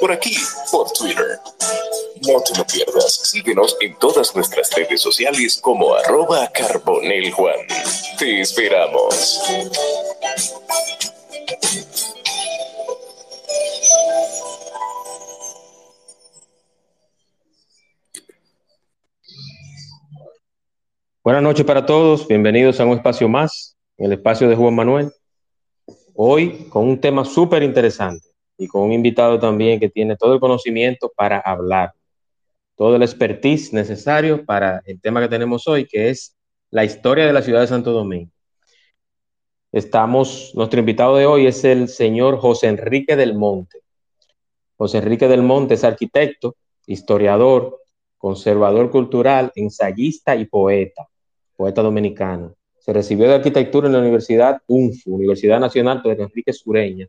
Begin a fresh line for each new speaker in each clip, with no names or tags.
por aquí, por Twitter. No te lo pierdas, síguenos en todas nuestras redes sociales como arroba carboneljuan. Te esperamos.
Buenas noches para todos, bienvenidos a un espacio más, el espacio de Juan Manuel. Hoy con un tema súper interesante y con un invitado también que tiene todo el conocimiento para hablar, todo el expertise necesario para el tema que tenemos hoy, que es la historia de la ciudad de Santo Domingo. Estamos, nuestro invitado de hoy es el señor José Enrique del Monte. José Enrique del Monte es arquitecto, historiador, conservador cultural, ensayista y poeta, poeta dominicano. Se recibió de arquitectura en la Universidad UNFU, Universidad Nacional Pedro Enrique Sureña.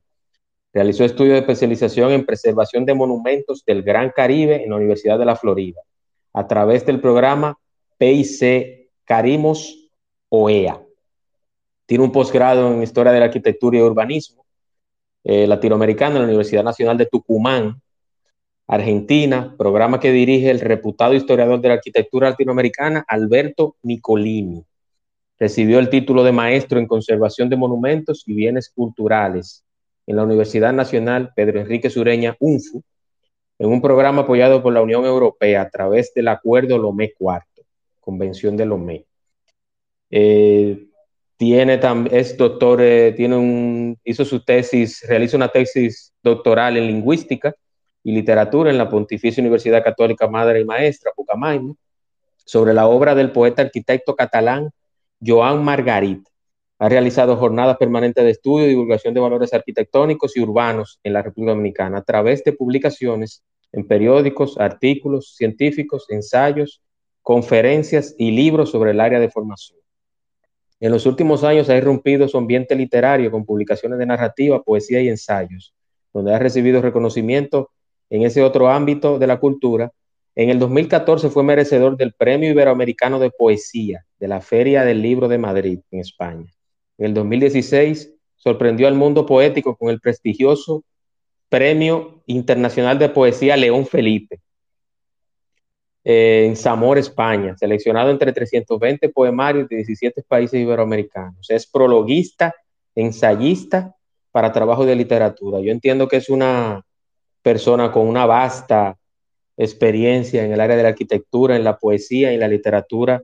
Realizó estudios de especialización en preservación de monumentos del Gran Caribe en la Universidad de la Florida, a través del programa PIC Carimos OEA. Tiene un posgrado en Historia de la Arquitectura y Urbanismo eh, latinoamericano en la Universidad Nacional de Tucumán, Argentina, programa que dirige el reputado historiador de la arquitectura latinoamericana Alberto Nicolini. Recibió el título de maestro en conservación de monumentos y bienes culturales en la Universidad Nacional Pedro Enrique Sureña, UNFU, en un programa apoyado por la Unión Europea a través del Acuerdo Lomé IV, Convención de Lomé. Eh, tiene es doctor, eh, tiene un, hizo su tesis, realiza una tesis doctoral en lingüística y Literatura en la Pontificia Universidad Católica Madre y Maestra, Pucamaima, sobre la obra del poeta arquitecto catalán Joan Margarit. Ha realizado jornadas permanentes de estudio y divulgación de valores arquitectónicos y urbanos en la República Dominicana a través de publicaciones en periódicos, artículos científicos, ensayos, conferencias y libros sobre el área de formación. En los últimos años ha irrumpido su ambiente literario con publicaciones de narrativa, poesía y ensayos, donde ha recibido reconocimiento en ese otro ámbito de la cultura. En el 2014 fue merecedor del Premio Iberoamericano de Poesía de la Feria del Libro de Madrid, en España. En el 2016 sorprendió al mundo poético con el prestigioso Premio Internacional de Poesía León Felipe en Zamora, España, seleccionado entre 320 poemarios de 17 países iberoamericanos. Es prologuista, ensayista para trabajo de literatura. Yo entiendo que es una persona con una vasta experiencia en el área de la arquitectura, en la poesía, en la literatura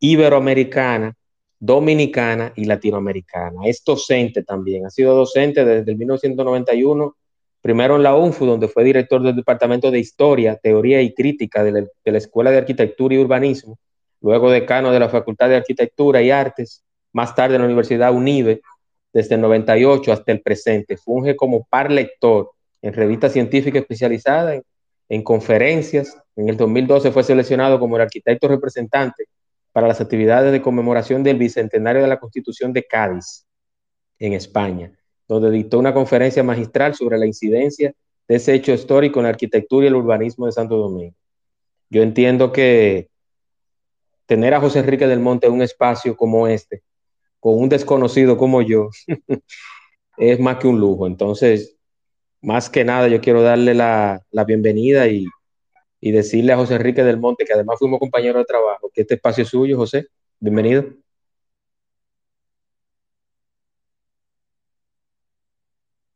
iberoamericana, dominicana y latinoamericana. Es docente también, ha sido docente desde el 1991, primero en la UNFU, donde fue director del Departamento de Historia, Teoría y Crítica de la, Escuela de Arquitectura y Urbanismo, luego decano de la Facultad de Arquitectura y Artes, más tarde en la Universidad UNIBE, desde el 98 hasta el presente. Funge como par lector en revistas científicas especializadas, en, conferencias. En el 2012 fue seleccionado como el arquitecto representante para las actividades de conmemoración del bicentenario de la Constitución de Cádiz, en España, donde dictó una conferencia magistral sobre la incidencia de ese hecho histórico en la arquitectura y el urbanismo de Santo Domingo. Yo entiendo que tener a José Enrique del Monte en un espacio como este, con un desconocido como yo, es más que un lujo. Entonces, más que nada yo quiero darle la, bienvenida y, y, decirle a José Enrique del Monte, que además fuimos compañeros de trabajo, que este espacio es suyo, José. Bienvenido.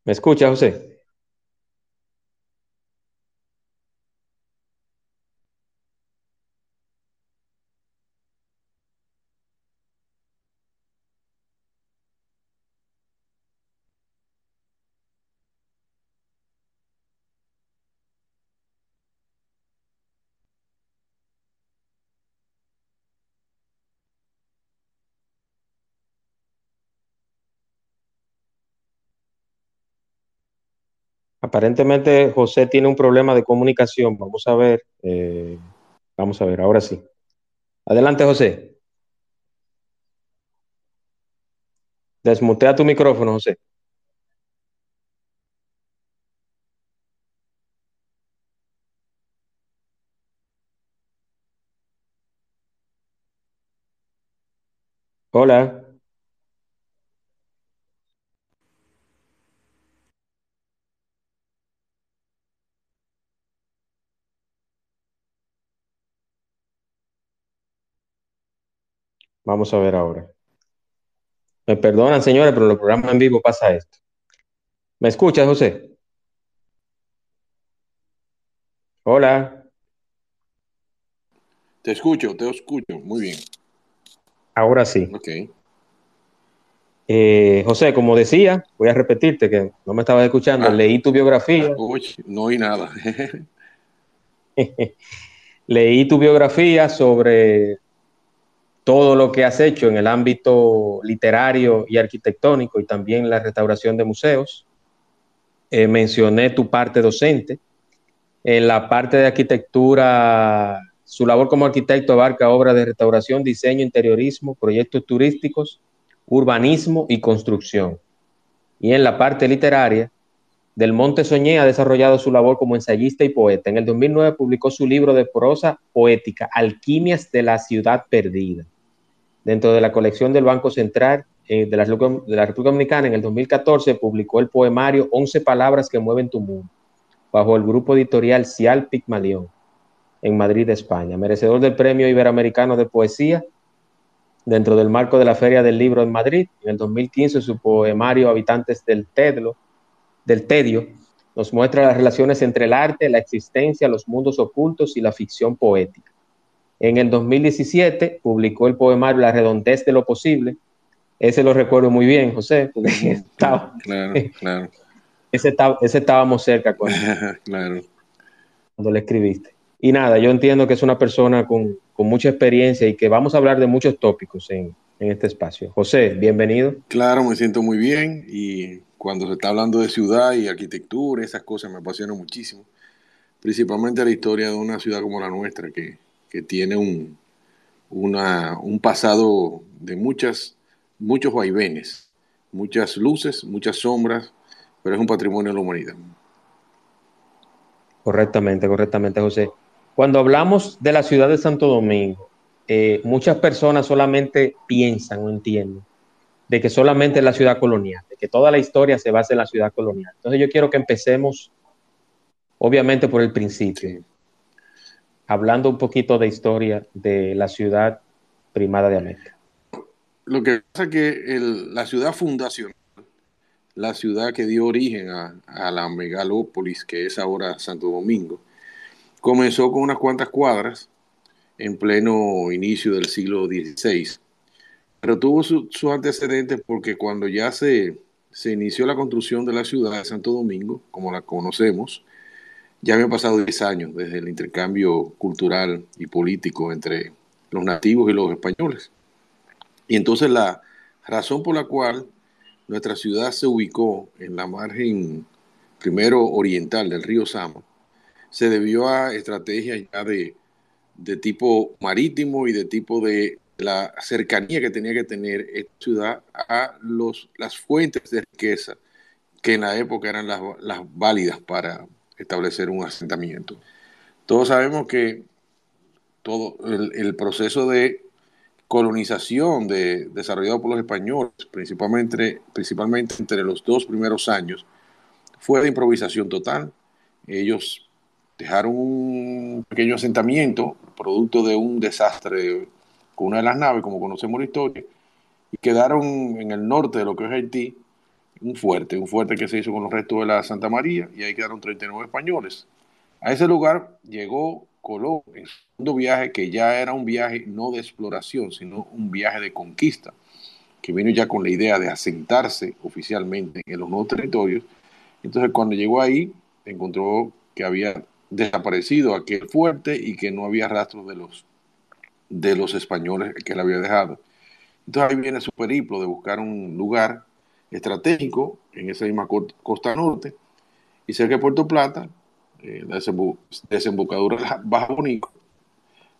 ¿Me escucha, José? Aparentemente José tiene un problema de comunicación. Vamos a ver. Eh, vamos a ver, ahora sí. Adelante, José. Desmutea tu micrófono, José. Hola. Vamos a ver ahora. Me perdonan, señores, pero en los programas en vivo pasa esto. ¿Me escuchas, José? Hola.
Te escucho, te escucho. Muy bien.
Ahora sí.
Ok.
Eh, José, como decía, voy a repetirte que no me estabas escuchando.
Ah.
Leí tu biografía.
Uy, no oí nada.
Leí tu biografía sobre todo lo que has hecho en el ámbito literario y arquitectónico y también la restauración de museos. Eh, mencioné tu parte docente. En la parte de arquitectura, su labor como arquitecto abarca obras de restauración, diseño, interiorismo, proyectos turísticos, urbanismo y construcción. Y en la parte literaria, Del Monte Soñé ha desarrollado su labor como ensayista y poeta. En el 2009 publicó su libro de prosa poética, Alquimias de la Ciudad Perdida. Dentro de la colección del Banco Central eh, de, la, de, la, República Dominicana, en el 2014 publicó el poemario 11 Palabras que mueven tu mundo, bajo el grupo editorial Cial Pigmalión, en Madrid, España. Merecedor del Premio Iberoamericano de Poesía dentro del marco de la Feria del Libro en Madrid. En el 2015 su poemario Habitantes del Tedlo, del Tedio nos muestra las relaciones entre el arte, la existencia, los mundos ocultos y la ficción poética. En el 2017 publicó el poemario La redondez de lo posible. Ese lo recuerdo muy bien, José, porque estaba,
claro, claro.
Ese, estaba, ese estábamos cerca cuando,
claro.
cuando le escribiste. Y nada, yo entiendo que es una persona con, con mucha experiencia y que vamos a hablar de muchos tópicos en, en este espacio. José, bienvenido.
Claro, me siento muy bien y cuando se está hablando de ciudad y arquitectura, esas cosas me apasionan muchísimo. Principalmente la historia de una ciudad como la nuestra, que, que tiene un, una, un pasado de muchas, muchos vaivenes, muchas luces, muchas sombras, pero es un patrimonio de la humanidad.
Correctamente, correctamente, José. Cuando hablamos de la ciudad de Santo Domingo, eh, muchas personas solamente piensan o entienden de que solamente es la ciudad colonial, de que toda la historia se basa en la ciudad colonial. Entonces yo quiero que empecemos, obviamente, por el principio, sí. Hablando un poquito de historia de la ciudad primada de América.
Lo que pasa es que la ciudad fundacional, la ciudad que dio origen a, a, la megalópolis que es ahora Santo Domingo, comenzó con unas cuantas cuadras en pleno inicio del siglo XVI pero tuvo sus su antecedentes porque cuando ya se, se, inició la construcción de la ciudad de Santo Domingo, como la conocemos, ya habían pasado 10 años desde el intercambio cultural y político entre los nativos y los españoles. Y entonces la razón por la cual nuestra ciudad se ubicó en la margen primero oriental del río Sama se debió a estrategias ya de, de tipo marítimo y de tipo de la cercanía que tenía que tener esta ciudad a los, las fuentes de riqueza que en la época eran las, las válidas para establecer un asentamiento. Todos sabemos que todo el, proceso de colonización de, desarrollado por los españoles, principalmente, principalmente entre los dos primeros años, fue de improvisación total. Ellos dejaron un pequeño asentamiento, producto de un desastre con una de las naves, como conocemos la historia, y quedaron en el norte de lo que es Haití un fuerte, un fuerte que se hizo con los restos de la Santa María, y ahí quedaron 39 españoles. A ese lugar llegó Colón en su segundo viaje, que ya era un viaje no de exploración, sino un viaje de conquista, que vino ya con la idea de asentarse oficialmente en los nuevos territorios. Entonces, cuando llegó ahí, encontró que había desaparecido aquel fuerte y que no había rastros de los de los españoles que él había dejado. Entonces ahí viene su periplo de buscar un lugar estratégico en esa misma costa norte y cerca de Puerto Plata, eh, la desembocadura Baja Bonico,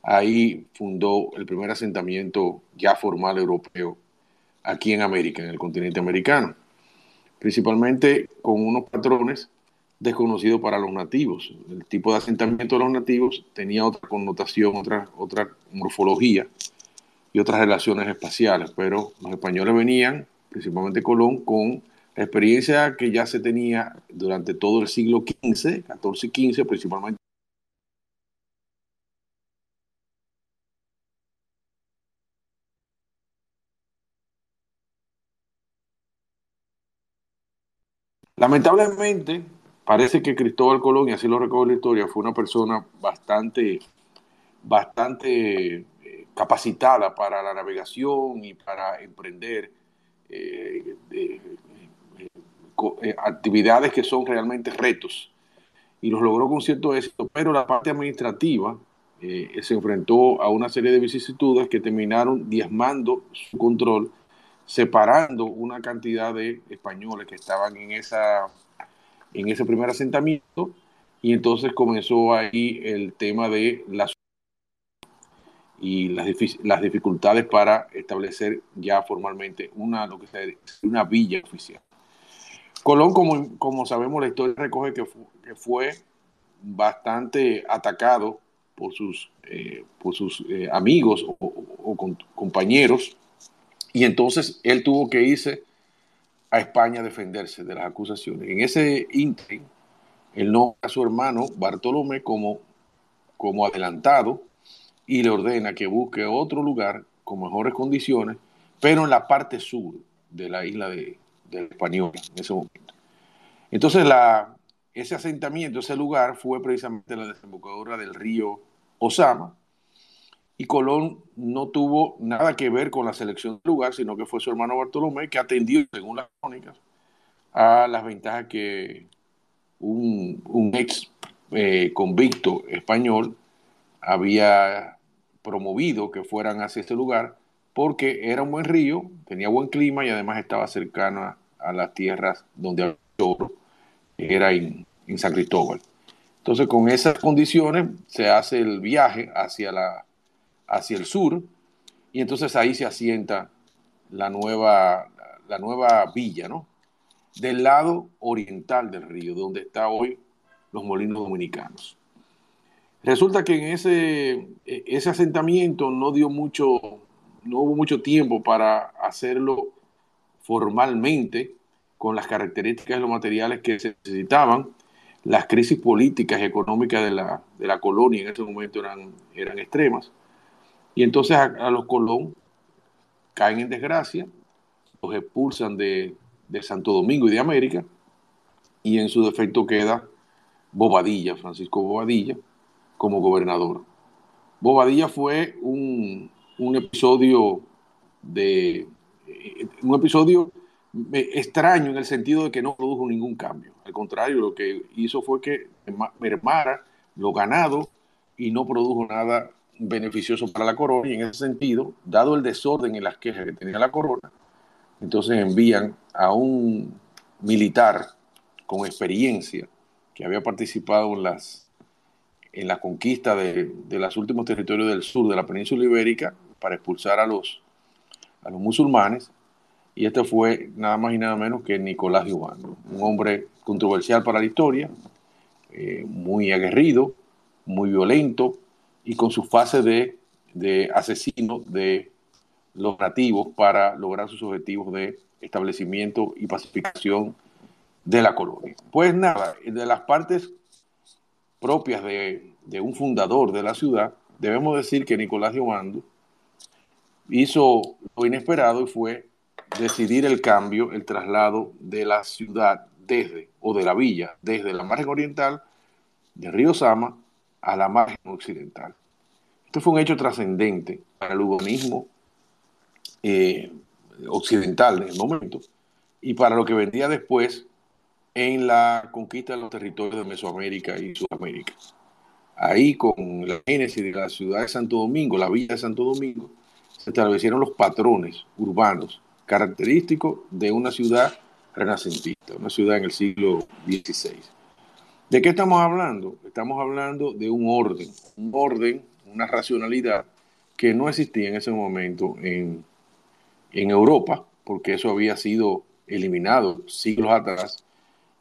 ahí fundó el primer asentamiento ya formal europeo aquí en América, en el continente americano, principalmente con unos patrones desconocido para los nativos. El tipo de asentamiento de los nativos tenía otra connotación, otra, otra morfología y otras relaciones espaciales, pero los españoles venían, principalmente Colón, con la experiencia que ya se tenía durante todo el siglo XV, XIV y XV, principalmente. Lamentablemente, parece que Cristóbal Colón, y así lo recoge la historia, fue una persona bastante, bastante eh, capacitada para la navegación y para emprender eh, eh, actividades que son realmente retos. Y los logró con cierto éxito, pero la parte administrativa se enfrentó a una serie de vicisitudes que terminaron diezmando su control, separando una cantidad de españoles que estaban en esa en ese primer asentamiento y entonces comenzó ahí el tema de las y las, las dificultades para establecer ya formalmente una, lo que una villa oficial. Colón, como, como sabemos, la historia recoge que fue bastante atacado por sus, eh, por sus eh, amigos o, compañeros, y entonces él tuvo que irse a España a defenderse de las acusaciones. En ese ínterin, él nombra a su hermano Bartolomé como, como adelantado y le ordena que busque otro lugar con mejores condiciones, pero en la parte sur de la isla de, de Española en ese momento. Entonces, la, ese asentamiento, ese lugar fue precisamente la desembocadura del río Osama, y Colón no tuvo nada que ver con la selección del lugar, sino que fue su hermano Bartolomé que atendió, según las crónicas, a las ventajas que un, ex eh, convicto español había promovido que fueran hacia ese lugar, porque era un buen río, tenía buen clima y además estaba cercano a, las tierras donde había oro, que era en San Cristóbal. Entonces, con esas condiciones se hace el viaje hacia la hacia el sur, y entonces ahí se asienta la nueva, la nueva villa, ¿no? Del lado oriental del río, donde está hoy los molinos dominicanos. Resulta que en ese, ese asentamiento no dio mucho, no hubo mucho tiempo para hacerlo formalmente con las características de los materiales que se necesitaban. Las crisis políticas y económicas de la, de la colonia en ese momento eran, eran extremas. Y entonces a, los Colón caen en desgracia, los expulsan de, Santo Domingo y de América, y en su defecto queda Bobadilla, Francisco Bobadilla, como gobernador. Bobadilla fue un, episodio de un episodio extraño en el sentido de que no produjo ningún cambio. Al contrario, lo que hizo fue que mermara lo ganado y no produjo nada beneficioso para la corona y en ese sentido, dado el desorden en las quejas que tenía la corona, entonces envían a un militar con experiencia que había participado en las en la conquista de, de los últimos territorios del sur de la península ibérica para expulsar a los, a los musulmanes. Y este fue nada más y nada menos que Nicolás de un hombre controversial para la historia, eh, muy aguerrido, muy violento, y con su fase de, de asesino de los nativos para lograr sus objetivos de establecimiento y pacificación de la colonia. Pues nada, de las partes propias de, un fundador de la ciudad, debemos decir que Nicolás Obando hizo lo inesperado y fue decidir el cambio, el traslado de la ciudad desde, o de la villa, desde la margen oriental de Río Sama a la margen occidental. Esto fue un hecho trascendente para el hugonismo eh, occidental en el momento y para lo que vendría después en la conquista de los territorios de Mesoamérica y Sudamérica. Ahí con la génesis de la ciudad de Santo Domingo, la villa de Santo Domingo, se establecieron los patrones urbanos característicos de una ciudad renacentista, una ciudad en el siglo XVI. ¿De qué estamos hablando? Estamos hablando de un orden, un orden, una racionalidad que no existía en ese momento en, Europa, porque eso había sido eliminado siglos atrás,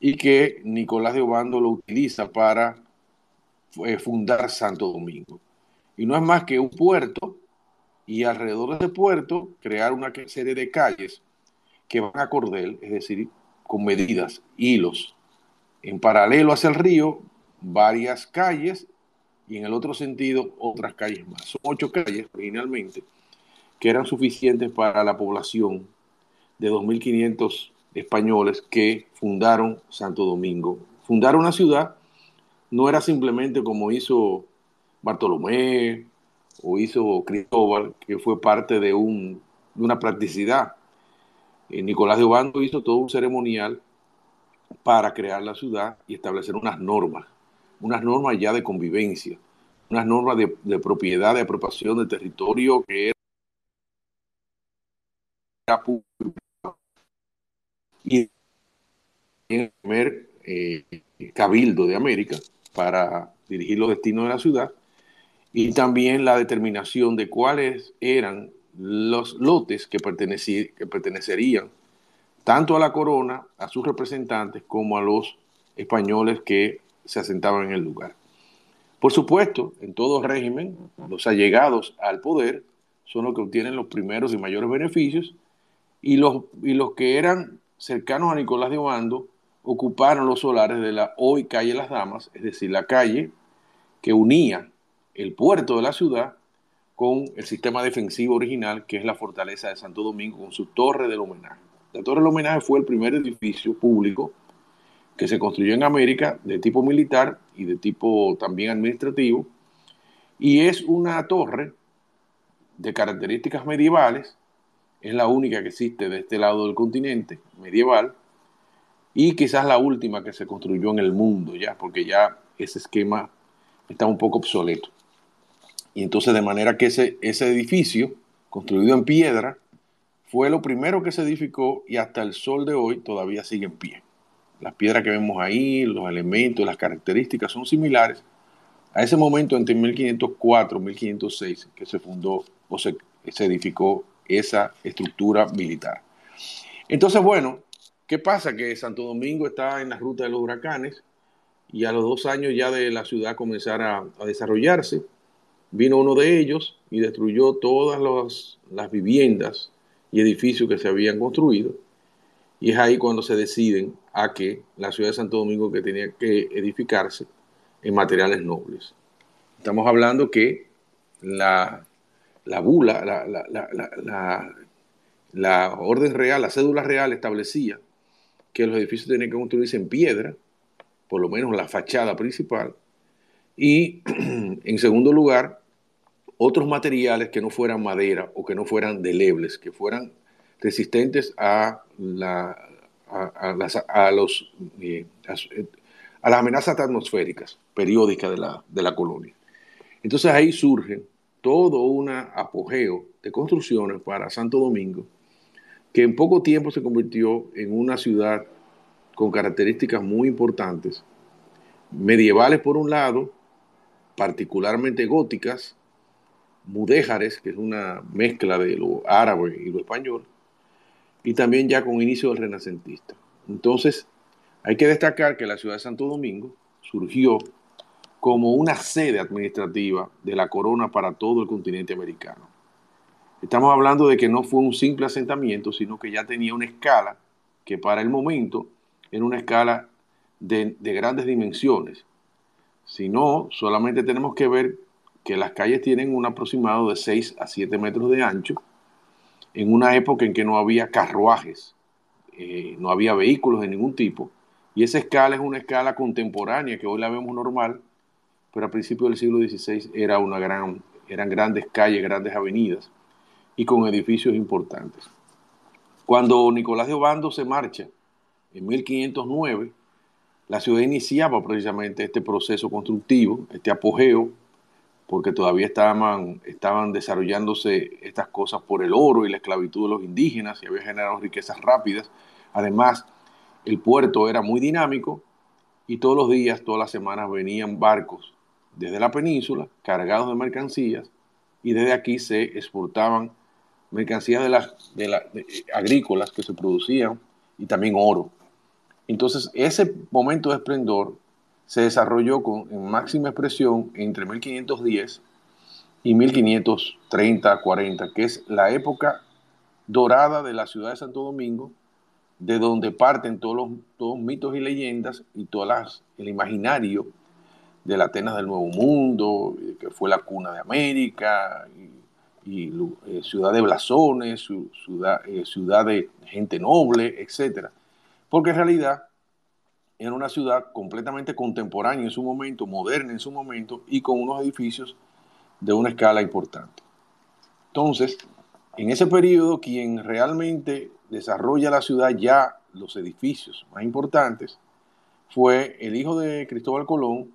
y que Nicolás de Obando lo utiliza para eh, fundar Santo Domingo. Y no es más que un puerto, y alrededor de ese puerto crear una serie de calles que van a cordel, es decir, con medidas, hilos, en paralelo hacia el río, varias calles y en el otro sentido otras calles más. Son ocho calles originalmente que eran suficientes para la población de 2.500 españoles que fundaron Santo Domingo. Fundar una ciudad no era simplemente como hizo Bartolomé o hizo Cristóbal, que fue parte de, un, de una practicidad. Eh, Nicolás de Obando hizo todo un ceremonial para crear la ciudad y establecer unas normas, unas normas ya de convivencia, unas normas de, de propiedad, de apropiación de territorio que era público y el primer eh, cabildo de América para dirigir los destinos de la ciudad y también la determinación de cuáles eran los lotes que, que pertenecerían tanto a la corona, a sus representantes, como a los españoles que se asentaban en el lugar. Por supuesto, en todo régimen, los allegados al poder son los que obtienen los primeros y mayores beneficios y los, y los que eran cercanos a Nicolás de Obando ocuparon los solares de la hoy calle Las Damas, es decir, la calle que unía el puerto de la ciudad con el sistema defensivo original, que es la fortaleza de Santo Domingo, con su torre del homenaje. La torre del homenaje fue el primer edificio público que se construyó en América de tipo militar y de tipo también administrativo, y es una torre de características medievales es la única que existe de este lado del continente medieval y quizás la última que se construyó en el mundo ya, porque ya ese esquema está un poco obsoleto. Y entonces de manera que ese, ese edificio, construido en piedra, fue lo primero que se edificó y hasta el sol de hoy todavía sigue en pie. Las piedras que vemos ahí, los elementos, las características son similares a ese momento entre 1504 y 1506 que se fundó o se, se edificó esa estructura militar. Entonces, bueno, ¿qué pasa? Que Santo Domingo está en la ruta de los huracanes y a los dos años ya de la ciudad comenzar a, desarrollarse, vino uno de ellos y destruyó todas las viviendas y edificios que se habían construido. Y es ahí cuando se deciden a que la ciudad de Santo Domingo que tenía que edificarse en materiales nobles. Estamos hablando que la la bula, la, orden real, la cédula real establecía que los edificios tenían que construirse en piedra, por lo menos la fachada principal, y en segundo lugar, otros materiales que no fueran madera o que no fueran delebles, que fueran resistentes a, la, a, las, a los, eh, a, las amenazas atmosféricas periódicas de la, de la colonia. Entonces ahí surgen todo un apogeo de construcciones para Santo Domingo, que en poco tiempo se convirtió en una ciudad con características muy importantes, medievales por un lado, particularmente góticas, mudéjares, que es una mezcla de lo árabe y lo español, y también ya con inicio del renacentista. Entonces, hay que destacar que la ciudad de Santo Domingo surgió como una sede administrativa de la corona para todo el continente americano. Estamos hablando de que no fue un simple asentamiento, sino que ya tenía una escala que para el momento era una escala de, grandes dimensiones. Si no, solamente tenemos que ver que las calles tienen un aproximado de 6 a 7 metros de ancho, en una época en que no había carruajes, eh, no había vehículos de ningún tipo, y esa escala es una escala contemporánea que hoy la vemos normal, pero a principios del siglo XVI era una gran, eran grandes calles, grandes avenidas y con edificios importantes. Cuando Nicolás de Obando se marcha en 1509, la ciudad iniciaba precisamente este proceso constructivo, este apogeo, porque todavía estaban, estaban desarrollándose estas cosas por el oro y la esclavitud de los indígenas y había generado riquezas rápidas. Además, el puerto era muy dinámico y todos los días, todas las semanas venían barcos desde la península cargados de mercancías y desde aquí se exportaban mercancías de las, agrícolas que se producían y también oro. Entonces, ese momento de esplendor se desarrolló con, en máxima expresión entre 1510 y 1530-40, que es la época dorada de la ciudad de Santo Domingo, de donde parten todos los todos mitos y leyendas y todo el imaginario de la Atenas del Nuevo Mundo, que fue la cuna de América, y, eh, ciudad de blasones, ciudad, eh, ciudad de gente noble, etc. porque en realidad era una ciudad completamente contemporánea en su momento, moderna en su momento y con unos edificios de una escala importante. Entonces, en ese periodo, quien realmente desarrolla la ciudad ya los edificios más importantes fue el hijo de Cristóbal Colón,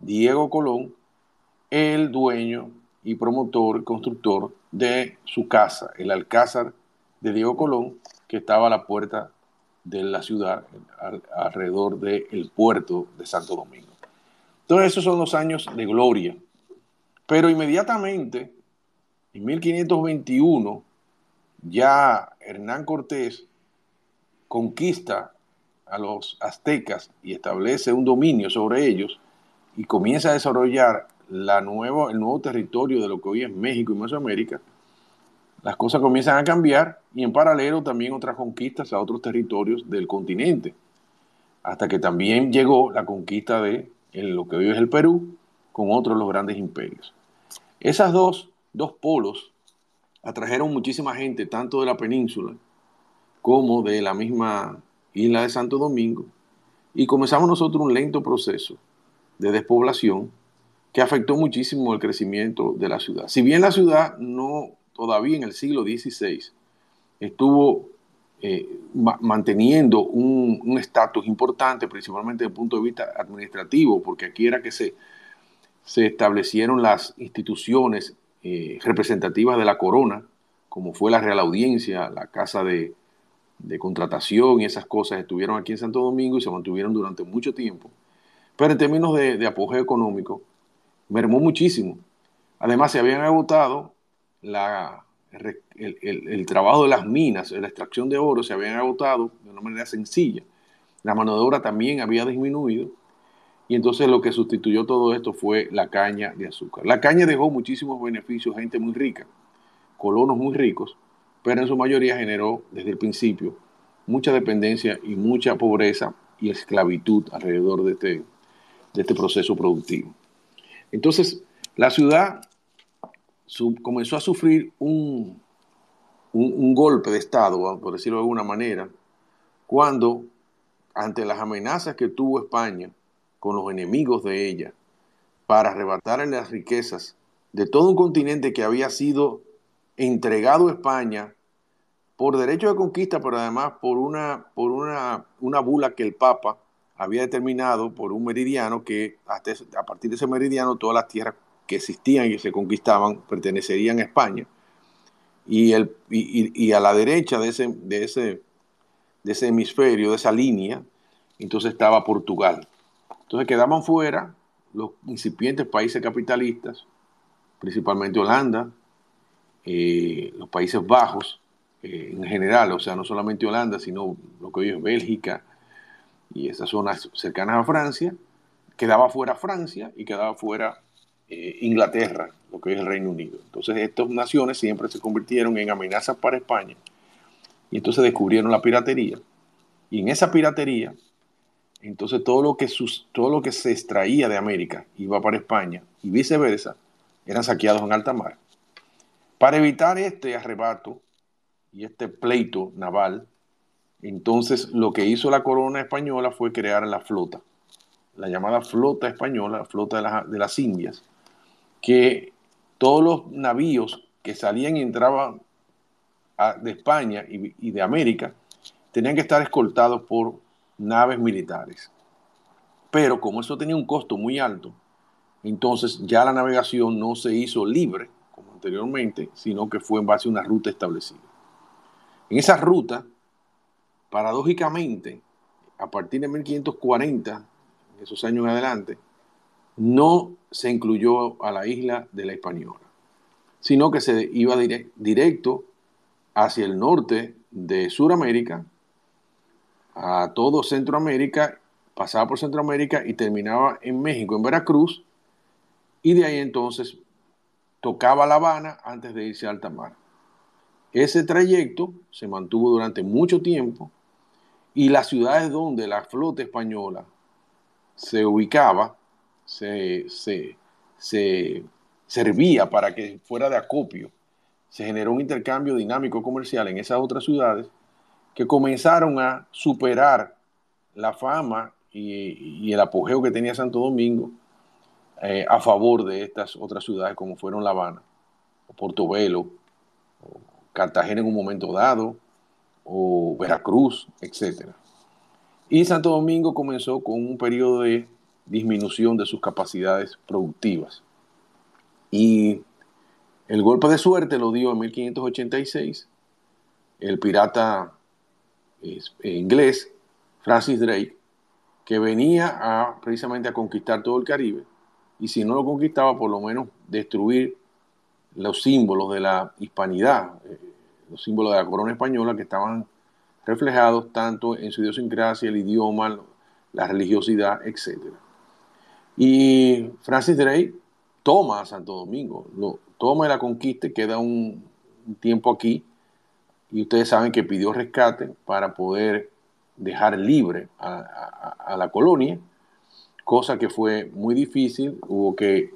Diego Colón, el dueño y promotor, constructor de su casa, el Alcázar de Diego Colón, que estaba a la puerta de la ciudad, alrededor del puerto de Santo Domingo. Entonces esos son los años de gloria. Pero inmediatamente, en 1521, ya Hernán Cortés conquista a los aztecas y establece un dominio sobre ellos y comienza a desarrollar el nuevo territorio de lo que hoy es México y Mesoamérica, las cosas comienzan a cambiar y en paralelo también otras conquistas a otros territorios del continente, hasta que también llegó la conquista de lo que hoy es el Perú con otros los grandes imperios. Esas dos, dos polos atrajeron muchísima gente, tanto de la península como de la misma isla de Santo Domingo, y comenzamos nosotros un lento proceso de despoblación que afectó muchísimo el crecimiento de la ciudad. Si bien la ciudad no todavía en el siglo XVI estuvo eh, manteniendo un estatus importante, principalmente desde el punto de vista administrativo, porque aquí era que se, se establecieron las instituciones eh, representativas de la corona, como fue la Real Audiencia, la Casa de, Contratación y esas cosas, estuvieron aquí en Santo Domingo y se mantuvieron durante mucho tiempo. Pero en términos de, apogeo económico, mermó muchísimo. Además, se habían agotado la, el, trabajo de las minas, la extracción de oro, se habían agotado de una manera sencilla. La mano de obra también había disminuido. Y entonces lo que sustituyó todo esto fue la caña de azúcar. La caña dejó muchísimos beneficios gente muy rica, colonos muy ricos, pero en su mayoría generó desde el principio mucha dependencia y mucha pobreza y esclavitud alrededor de este, de este proceso productivo. Entonces, la ciudad comenzó a sufrir un, un, golpe de Estado, por decirlo de alguna manera, cuando, ante las amenazas que tuvo España con los enemigos de ella, para arrebatarle las riquezas de todo un continente que había sido entregado a España por derecho de conquista, pero además por una, por una, una bula que el Papa había determinado por un meridiano que a partir de ese meridiano todas las tierras que existían y se conquistaban pertenecerían a España. Y, el, y, a la derecha de ese, de, ese, de ese hemisferio, de esa línea, entonces estaba Portugal. Entonces quedaban fuera los incipientes países capitalistas, principalmente Holanda, eh, los Países Bajos eh, en general, o sea, no solamente Holanda, sino lo que hoy es Bélgica, y esas zonas cercanas a Francia, quedaba fuera Francia y quedaba fuera eh, Inglaterra, lo que es el Reino Unido. Entonces estas naciones siempre se convirtieron en amenazas para España y entonces descubrieron la piratería. Y en esa piratería, entonces todo lo que, todo lo que se extraía de América iba para España y viceversa, eran saqueados en alta mar. Para evitar este arrebato y este pleito naval, entonces, lo que hizo la corona española fue crear la flota, la llamada flota española, la flota de, las Indias, que todos los navíos que salían y entraban de España y, y de América tenían que estar escoltados por naves militares. Pero como eso tenía un costo muy alto, entonces ya la navegación no se hizo libre, como anteriormente, sino que fue en base a una ruta establecida. En esa ruta, paradójicamente, a partir de 1540, esos años en adelante, no se incluyó a la isla de la Española, sino que se iba directo hacia el norte de Sudamérica, a todo Centroamérica, pasaba por Centroamérica y terminaba en México, en Veracruz, y de ahí entonces tocaba La Habana antes de irse a alta mar. Ese trayecto se mantuvo durante mucho tiempo y las ciudades donde la flota española se ubicaba, se, servía para que fuera de acopio. Se generó un intercambio dinámico comercial en esas otras ciudades que comenzaron a superar la fama y, el apogeo que tenía Santo Domingo eh, a favor de estas otras ciudades como fueron La Habana, o Portobelo, o Cartagena en un momento dado, o Veracruz, etc. Y Santo Domingo comenzó con un periodo de disminución de sus capacidades productivas. Y el golpe de suerte lo dio en 1586 el pirata eh, inglés Francis Drake, que venía a, precisamente a conquistar todo el Caribe, y si no lo conquistaba, por lo menos destruir los símbolos de la hispanidad, eh, los símbolos de la corona española que estaban reflejados tanto en su idiosincrasia, el idioma, la religiosidad, etc. Y Francis Drake toma a Santo Domingo, toma y la conquista, queda un tiempo aquí, y ustedes saben que pidió rescate para poder dejar libre a, la colonia, cosa que fue muy difícil, hubo que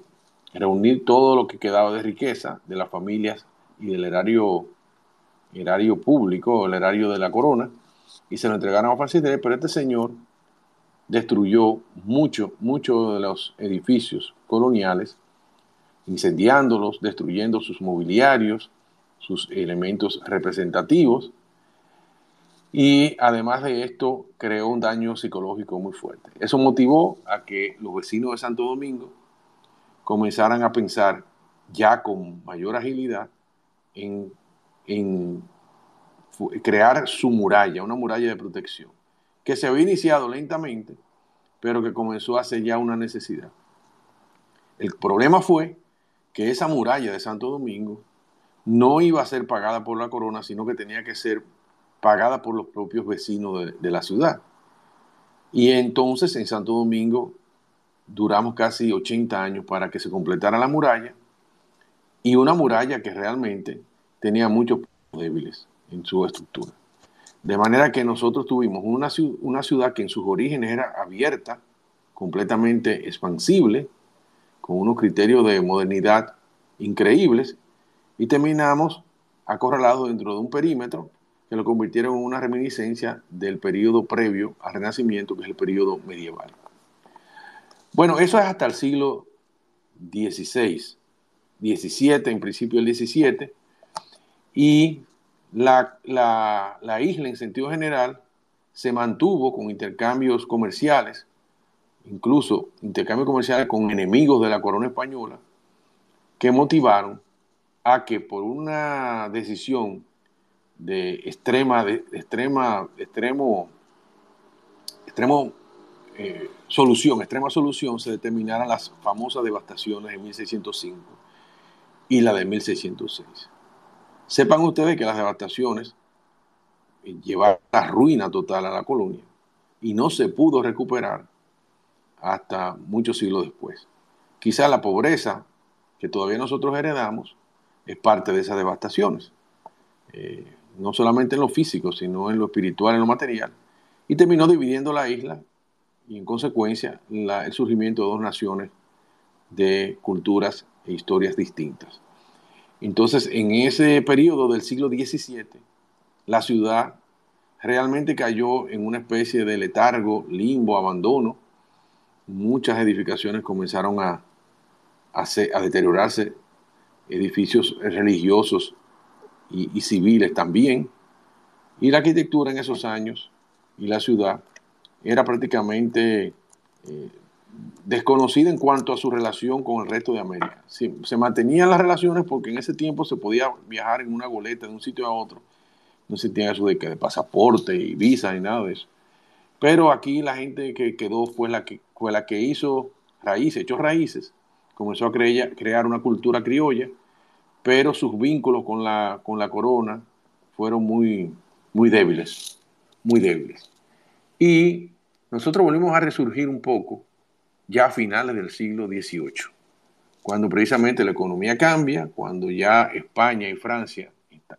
reunir todo lo que quedaba de riqueza de las familias y del erario, erario público, el erario de la corona, y se lo entregaron a Francis pero este señor destruyó mucho, muchos de los edificios coloniales, incendiándolos, destruyendo sus mobiliarios, sus elementos representativos, y además de esto creó un daño psicológico muy fuerte. Eso motivó a que los vecinos de Santo Domingo comenzaran a pensar ya con mayor agilidad en, crear su muralla, una muralla de protección, que se había iniciado lentamente, pero que comenzó a ser ya una necesidad. El problema fue que esa muralla de Santo Domingo no iba a ser pagada por la corona, sino que tenía que ser pagada por los propios vecinos de, la ciudad. Y entonces en Santo Domingo duramos casi 80 años para que se completara la muralla y una muralla que realmente tenía muchos puntos débiles en su estructura. De manera que nosotros tuvimos una, una ciudad que en sus orígenes era abierta, completamente expansible, con unos criterios de modernidad increíbles, y terminamos acorralados dentro de un perímetro que lo convirtieron en una reminiscencia del periodo previo al Renacimiento, que es el periodo medieval. Bueno, eso es hasta el siglo XVI, XVII, en principio el XVII, y la, la isla en sentido general se mantuvo con intercambios comerciales, incluso intercambios comerciales con enemigos de la corona española, que motivaron a que por una decisión de extrema, de, extrema, extremo, extremo eh, solución, extrema solución, se determinaran las famosas devastaciones de 1605 y la de 1606. Sepan ustedes que las devastaciones eh, llevaron a ruina total a la colonia y no se pudo recuperar hasta muchos siglos después. Quizá la pobreza que todavía nosotros heredamos es parte de esas devastaciones. Eh, no solamente en lo físico, sino en lo espiritual, en lo material, y terminó dividiendo la isla y en consecuencia el surgimiento de dos naciones de culturas e historias distintas. Entonces, en ese periodo del siglo XVII, la ciudad realmente cayó en una especie de letargo, limbo, abandono. Muchas edificaciones comenzaron a, deteriorarse, edificios religiosos y, civiles también. Y la arquitectura en esos años y la ciudad era prácticamente eh, desconocida en cuanto a su relación con el resto de América. se mantenían las relaciones porque en ese tiempo se podía viajar en una goleta de un sitio a otro. No se tenía eso de, de pasaporte y visa ni nada de eso. Pero aquí la gente que quedó fue la que, fue la que hizo raíces, echó raíces, comenzó a crear una cultura criolla pero sus vínculos con la, con la corona fueron muy, muy débiles, muy débiles. Y nosotros volvimos a resurgir un poco ya a finales del siglo XVIII, cuando precisamente la economía cambia, cuando ya España y Francia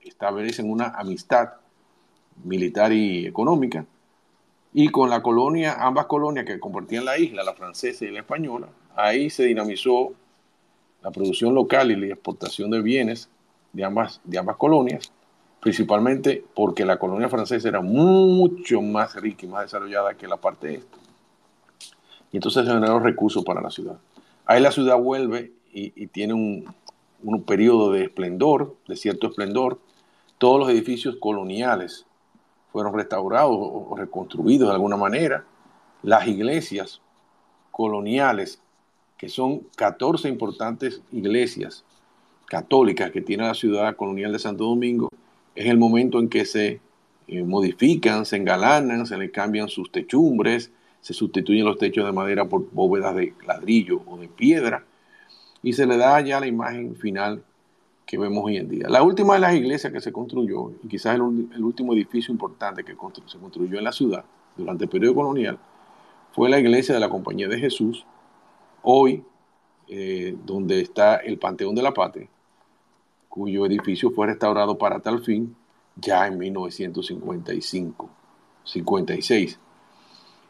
establecen una amistad militar y económica, y con la colonia, ambas colonias que compartían la isla, la francesa y la española, ahí se dinamizó la producción local y la exportación de bienes de ambas, de ambas colonias principalmente porque la colonia francesa era mucho más rica y más desarrollada que la parte este. Y entonces generaron recursos para la ciudad. Ahí la ciudad vuelve y, tiene un, un periodo de esplendor, de cierto esplendor. Todos los edificios coloniales fueron restaurados o reconstruidos de alguna manera. Las iglesias coloniales, que son 14 importantes iglesias católicas que tiene la ciudad colonial de Santo Domingo, es el momento en que se eh, modifican, se engalanan, se le cambian sus techumbres, se sustituyen los techos de madera por bóvedas de ladrillo o de piedra y se le da ya la imagen final que vemos hoy en día. La última de las iglesias que se construyó, y quizás el, último edificio importante que se construyó en la ciudad durante el periodo colonial, fue la iglesia de la Compañía de Jesús, hoy eh, donde está el Panteón de la Patria, cuyo edificio fue restaurado para tal fin ya en 1955, 56.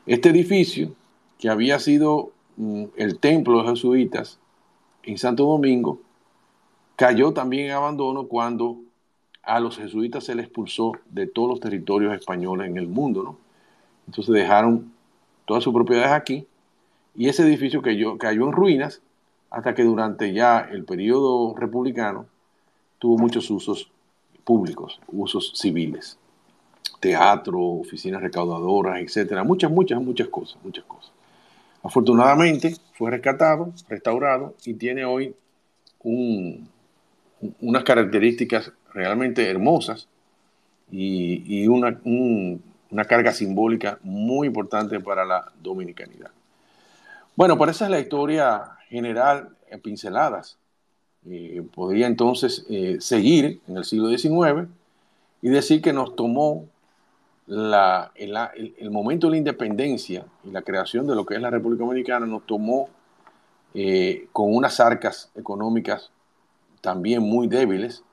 Este edificio, que había sido mm, el templo de los jesuitas en Santo Domingo, cayó también en abandono cuando a los jesuitas se les expulsó de todos los territorios españoles en el mundo. Entonces dejaron todas sus propiedades aquí y ese edificio cayó, cayó en ruinas hasta que durante ya el periodo republicano tuvo muchos usos públicos, usos civiles, teatro, oficinas recaudadoras, etcétera, muchas, muchas, muchas cosas, muchas cosas. Afortunadamente fue rescatado, restaurado y tiene hoy unas características realmente hermosas y, una, una carga simbólica muy importante para la dominicanidad. Bueno, para esa es la historia general en pinceladas. Eh, podría entonces eh, seguir en el siglo XIX y decir que nos tomó la, el, momento de la independencia y la creación de lo que es la República Dominicana, nos tomó eh, con unas arcas económicas también muy débiles,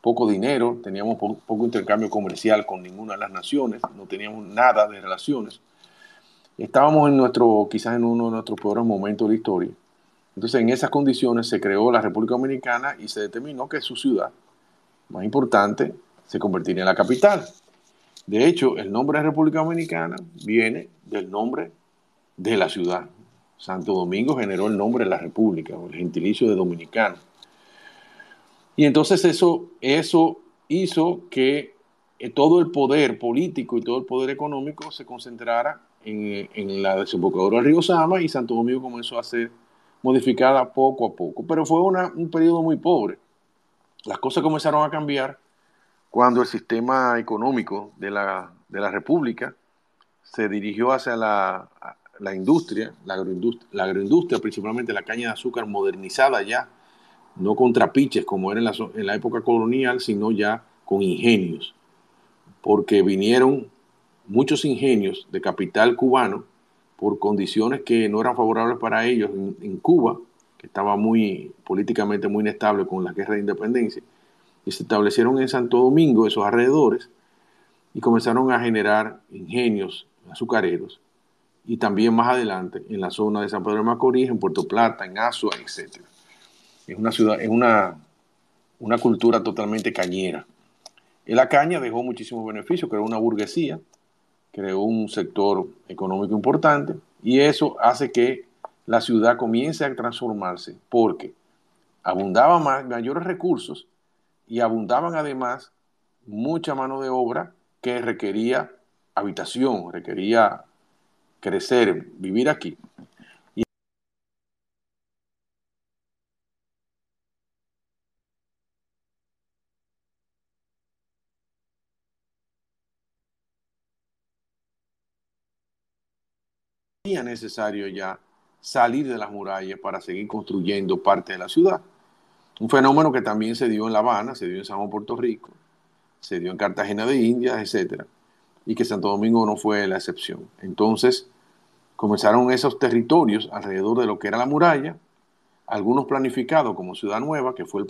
poco dinero, teníamos poco intercambio comercial con ninguna de las naciones, no teníamos nada de relaciones. Estábamos en nuestro, quizás en uno de nuestros peores momentos de la historia. Entonces, en esas condiciones se creó la República Dominicana y se determinó que su ciudad más importante se convertiría en la capital. De hecho, el nombre de República Dominicana viene del nombre de la ciudad. Santo Domingo generó el nombre de la República, el gentilicio de dominicano. Y entonces eso, eso hizo que eh, todo el poder político y todo el poder económico se concentrara en, en la desembocadura del río Sama y Santo Domingo comenzó a ser modificada poco a poco. Pero fue un periodo muy pobre. Las cosas comenzaron a cambiar cuando el sistema económico de la, de la República se dirigió hacia la, la industria, la agroindustria, la agroindustria, principalmente la caña de azúcar modernizada ya, no con trapiches como era en la, en la época colonial, sino ya con ingenios, porque vinieron muchos ingenios de capital cubano por condiciones que no eran favorables para ellos en, Cuba, que estaba muy políticamente muy inestable con la guerra de independencia, se establecieron en Santo Domingo, esos alrededores, y comenzaron a generar ingenios azucareros, y también más adelante en la zona de San Pedro de Macorís, en Puerto Plata, en Azua, etc. Es una ciudad, es una, una cultura totalmente cañera. La caña dejó muchísimos beneficios, creó una burguesía, creó un sector económico importante y eso hace que la ciudad comience a transformarse porque abundaban más, mayores recursos y abundaban además mucha mano de obra que requería habitación, requería crecer, vivir aquí. necesario ya salir de las murallas para seguir construyendo parte de la ciudad. Un fenómeno que también se dio en La Habana, se dio en San Juan, Puerto Rico, se dio en Cartagena de Indias, etc. Y que Santo Domingo no fue la excepción. Entonces, comenzaron esos territorios alrededor de lo que era la muralla, algunos planificados como Ciudad Nueva, que fue el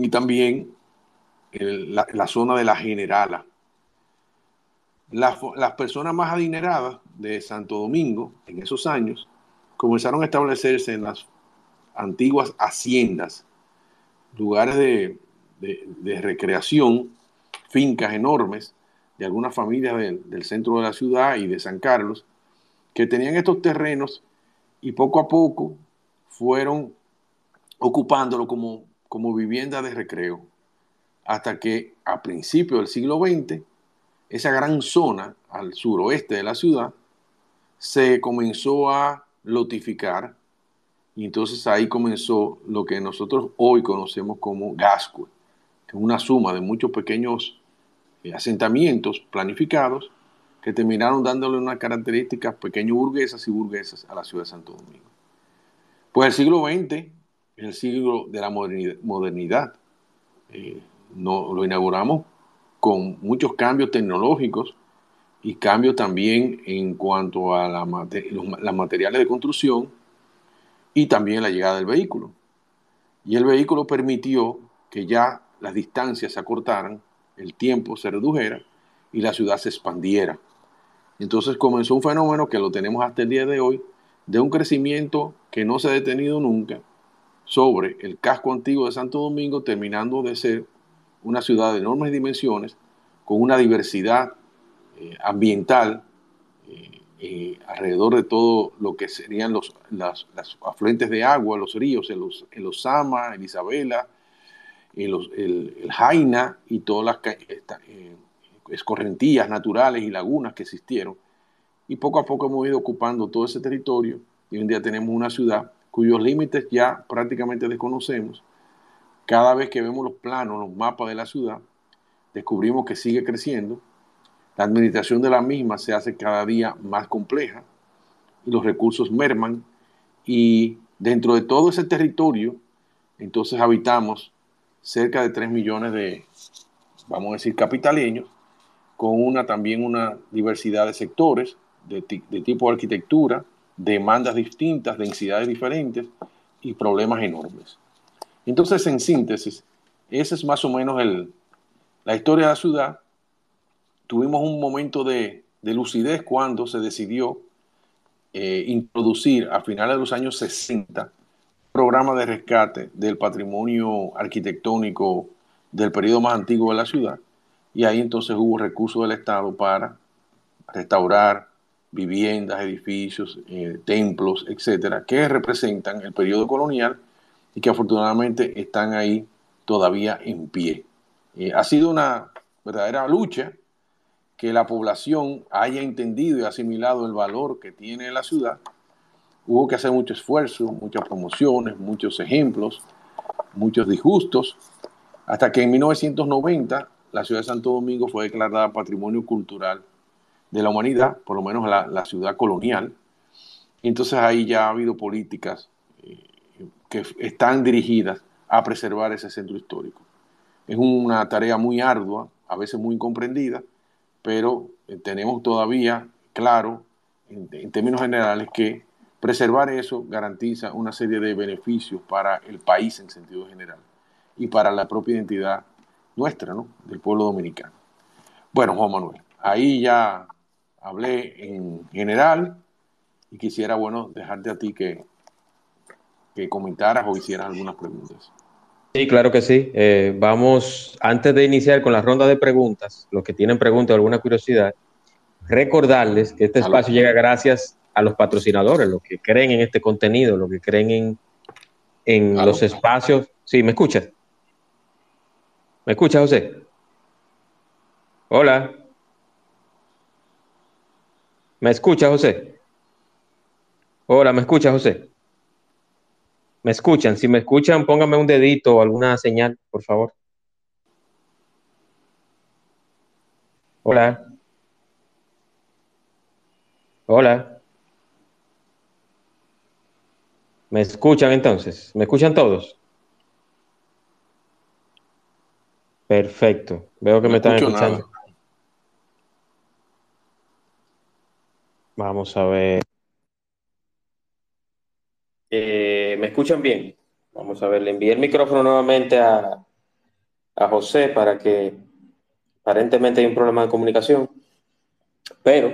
y también la, zona de la Generala, las, las personas más adineradas de Santo Domingo en esos años comenzaron a establecerse en las antiguas haciendas, lugares de, recreación, fincas enormes de algunas familias del centro de la ciudad y de San Carlos, que tenían estos terrenos y poco a poco fueron ocupándolo como, como vivienda de recreo, hasta que a principios del siglo XX, esa gran zona al suroeste de la ciudad se comenzó a lotificar y entonces ahí comenzó lo que nosotros hoy conocemos como Gascue, que es una suma de muchos pequeños eh, asentamientos planificados que terminaron dándole unas características pequeños burguesas y burguesas a la ciudad de Santo Domingo. Pues el siglo XX es el siglo de la modernidad. Eh, no, lo inauguramos con muchos cambios tecnológicos y cambios también en cuanto a la, los, materiales de construcción y también la llegada del vehículo. Y el vehículo permitió que ya las distancias se acortaran, el tiempo se redujera y la ciudad se expandiera. Entonces comenzó un fenómeno que lo tenemos hasta el día de hoy, de un crecimiento que no se ha detenido nunca sobre el casco antiguo de Santo Domingo, terminando de ser una ciudad de enormes dimensiones, con una diversidad eh, ambiental eh, eh, alrededor de todo lo que serían los afluentes de agua, los ríos, el, el Osama, el Isabela, el, el, Jaina y todas las eh, escorrentías naturales y lagunas que existieron. Y poco a poco hemos ido ocupando todo ese territorio y hoy en día tenemos una ciudad cuyos límites ya prácticamente desconocemos. Cada vez que vemos los planos, los mapas de la ciudad, descubrimos que sigue creciendo la administración de la misma se hace cada día más compleja y los recursos merman y dentro de todo ese territorio, entonces habitamos cerca de 3 millones de, vamos a decir, capitaleños, con una también una diversidad de sectores, de, tipo arquitectura, demandas distintas, densidades diferentes y problemas enormes. Entonces, en síntesis, esa es más o menos el, la historia de la ciudad tuvimos un momento de, lucidez cuando se decidió eh, introducir a finales de los años 60 un programa de rescate del patrimonio arquitectónico del periodo más antiguo de la ciudad y ahí entonces hubo recursos del Estado para restaurar viviendas, edificios, eh, templos, etcétera, que representan el periodo colonial y que afortunadamente están ahí todavía en pie. Eh, ha sido una verdadera lucha que la población haya entendido y asimilado el valor que tiene la ciudad, hubo que hacer mucho esfuerzo, muchas promociones, muchos ejemplos, muchos disgustos, hasta que en 1990 la ciudad de Santo Domingo fue declarada Patrimonio Cultural de la Humanidad, por lo menos la, ciudad colonial. Entonces ahí ya ha habido políticas eh, que están dirigidas a preservar ese centro histórico. Es una tarea muy ardua, a veces muy incomprendida, pero eh, tenemos todavía claro, en, términos generales, que preservar eso garantiza una serie de beneficios para el país en sentido general y para la propia identidad nuestra, ¿no? Del pueblo dominicano. Bueno, Juan Manuel, ahí ya hablé en general y quisiera, bueno, dejarte a ti que, que comentaras o hicieras algunas preguntas.
Sí, claro que sí. Eh, vamos, antes de iniciar con la ronda de preguntas, los que tienen preguntas o alguna curiosidad, recordarles que este espacio llega gracias a los patrocinadores, los que creen en este contenido, los que creen en, en los espacios. Sí, ¿me escuchas? ¿Me escuchas, José? Hola. ¿Me escuchas, José? Hola, ¿me escuchas, José? ¿Me escuchan? Si me escuchan, pónganme un dedito o alguna señal, por favor. Hola. Hola. ¿Me escuchan entonces? ¿Me escuchan todos? Perfecto. Veo que me están escuchando. Vamos a ver. Eh, ¿Me escuchan bien? Vamos a ver, le envié el micrófono nuevamente a, a José para que aparentemente hay un problema de comunicación. Pero,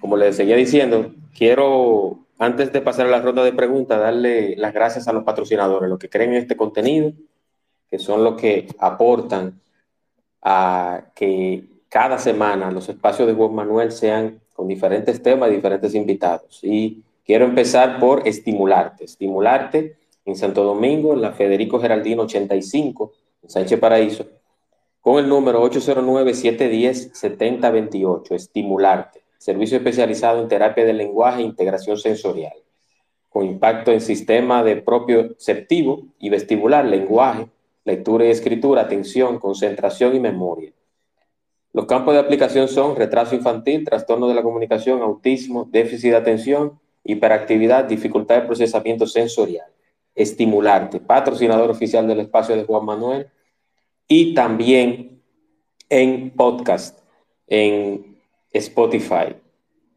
como les seguía diciendo, quiero, antes de pasar a la ronda de preguntas, darle las gracias a los patrocinadores, los que creen en este contenido, que son los que aportan a que cada semana los espacios de Juan Manuel sean con diferentes temas, diferentes invitados. Y quiero empezar por estimularte. Estimularte en Santo Domingo, en la Federico Geraldino 85, en Sánchez Paraíso, con el número 809-710-7028. Estimularte. Servicio especializado en terapia del lenguaje e integración sensorial, con impacto en sistema de propioceptivo y vestibular, lenguaje, lectura y escritura, atención, concentración y memoria. Los campos de aplicación son retraso infantil, trastorno de la comunicación, autismo, déficit de atención, hiperactividad, dificultad de procesamiento sensorial. Estimularte, patrocinador oficial del espacio de Juan Manuel y también en podcast, en Spotify.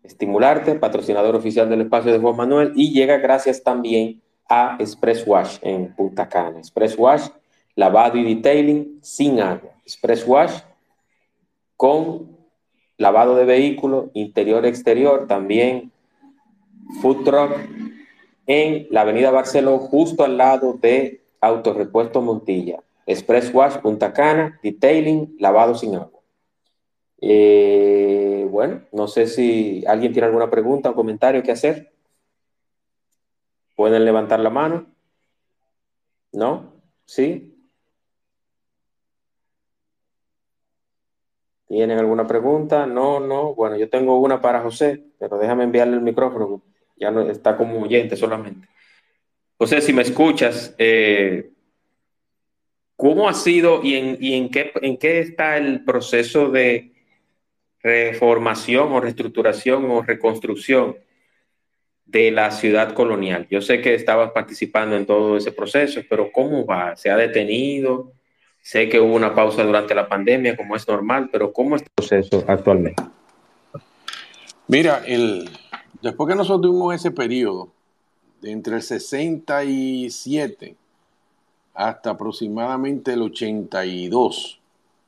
Estimularte, patrocinador oficial del espacio de Juan Manuel y llega gracias también a Express Wash en Punta Cana. Express Wash, lavado y detailing sin agua. Express Wash con lavado de vehículo, interior, exterior, también food truck en la avenida Barceló, justo al lado de Autorepuesto Montilla. Express Wash Punta Cana, detailing, lavado sin agua. Eh, bueno, no sé si alguien tiene alguna pregunta o comentario que hacer. ¿Pueden levantar la mano? ¿No? ¿Sí? ¿Tienen alguna pregunta? No, no. Bueno, yo tengo una para José, pero déjame enviarle el micrófono. Ya no está como oyente solamente. José, si me escuchas, eh, ¿cómo ha sido y, en, qué, en qué está el proceso de reformación o reestructuración o reconstrucción de la ciudad colonial? Yo sé que estabas participando en todo ese proceso, pero ¿cómo va? ¿Se ha detenido? Sé que hubo una pausa durante la pandemia, como es normal, pero ¿cómo está el proceso actualmente?
Mira, el, después que nosotros tuvimos ese periodo, de entre el 67 hasta aproximadamente el 82,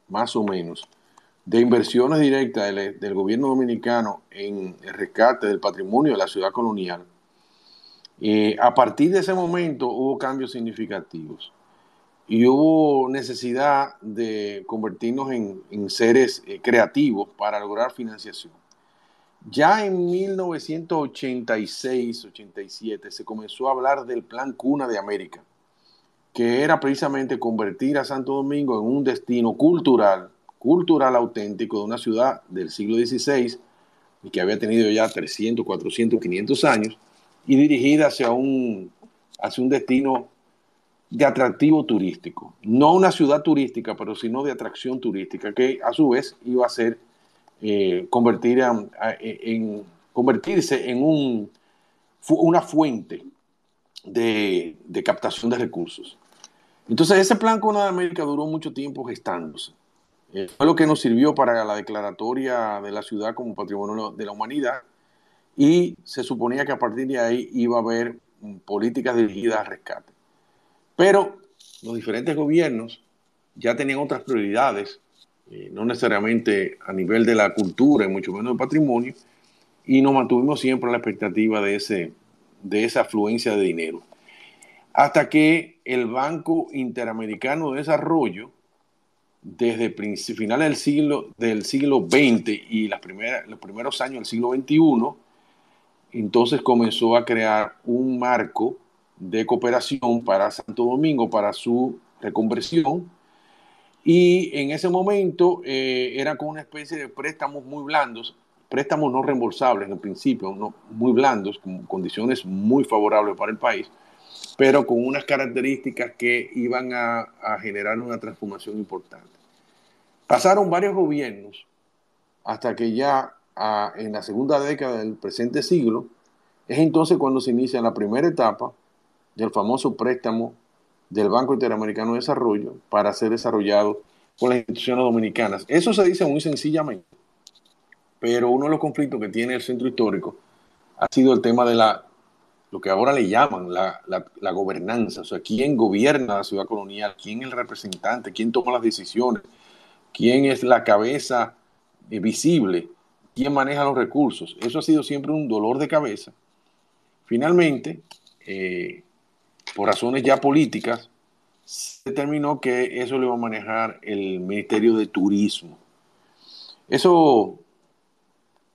más o menos, de inversiones directas del, del, gobierno dominicano en el rescate del patrimonio de la ciudad colonial, eh, a partir de ese momento hubo cambios significativos y hubo necesidad de convertirnos en, seres eh, creativos para lograr financiación. Ya en 1986-87 se comenzó a hablar del Plan Cuna de América, que era precisamente convertir a Santo Domingo en un destino cultural, cultural auténtico de una ciudad del siglo XVI y que había tenido ya 300, 400, 500 años y dirigida hacia un, hacia un destino de atractivo turístico. No una ciudad turística, pero sino de atracción turística, que a su vez iba a ser eh, convertir en, convertirse en un, una fuente de, captación de recursos. Entonces ese plan con de América duró mucho tiempo gestándose. Eh, fue lo que nos sirvió para la declaratoria de la ciudad como patrimonio de la humanidad y se suponía que a partir de ahí iba a haber mm, políticas dirigidas al rescate. Pero los diferentes gobiernos ya tenían otras prioridades, eh, no necesariamente a nivel de la cultura y mucho menos del patrimonio, y nos mantuvimos siempre a la expectativa de, ese, de esa afluencia de dinero. Hasta que el Banco Interamericano de Desarrollo, desde finales del siglo, del siglo XX y los primeros años del siglo XXI, entonces comenzó a crear un marco de cooperación para Santo Domingo, para su reconversión. Y en ese momento eh, era con una especie de préstamos muy blandos, préstamos no reembolsables en el principio, no, muy blandos, con condiciones muy favorables para el país, pero con unas características que iban a, generar una transformación importante. Pasaron varios gobiernos hasta que ya en la segunda década del presente siglo, es entonces cuando se inicia la primera etapa del famoso préstamo del Banco Interamericano de Desarrollo para ser desarrollado por las instituciones dominicanas. Eso se dice muy sencillamente, pero uno de los conflictos que tiene el centro histórico ha sido el tema de la, lo que ahora le llaman la, la, gobernanza, o sea, quién gobierna la ciudad colonial, quién es el representante, quién toma las decisiones, quién es la cabeza eh, visible quién maneja los recursos. Eso ha sido siempre un dolor de cabeza. Finalmente, eh, por razones ya políticas, se determinó que eso lo iba a manejar el Ministerio de Turismo. Eso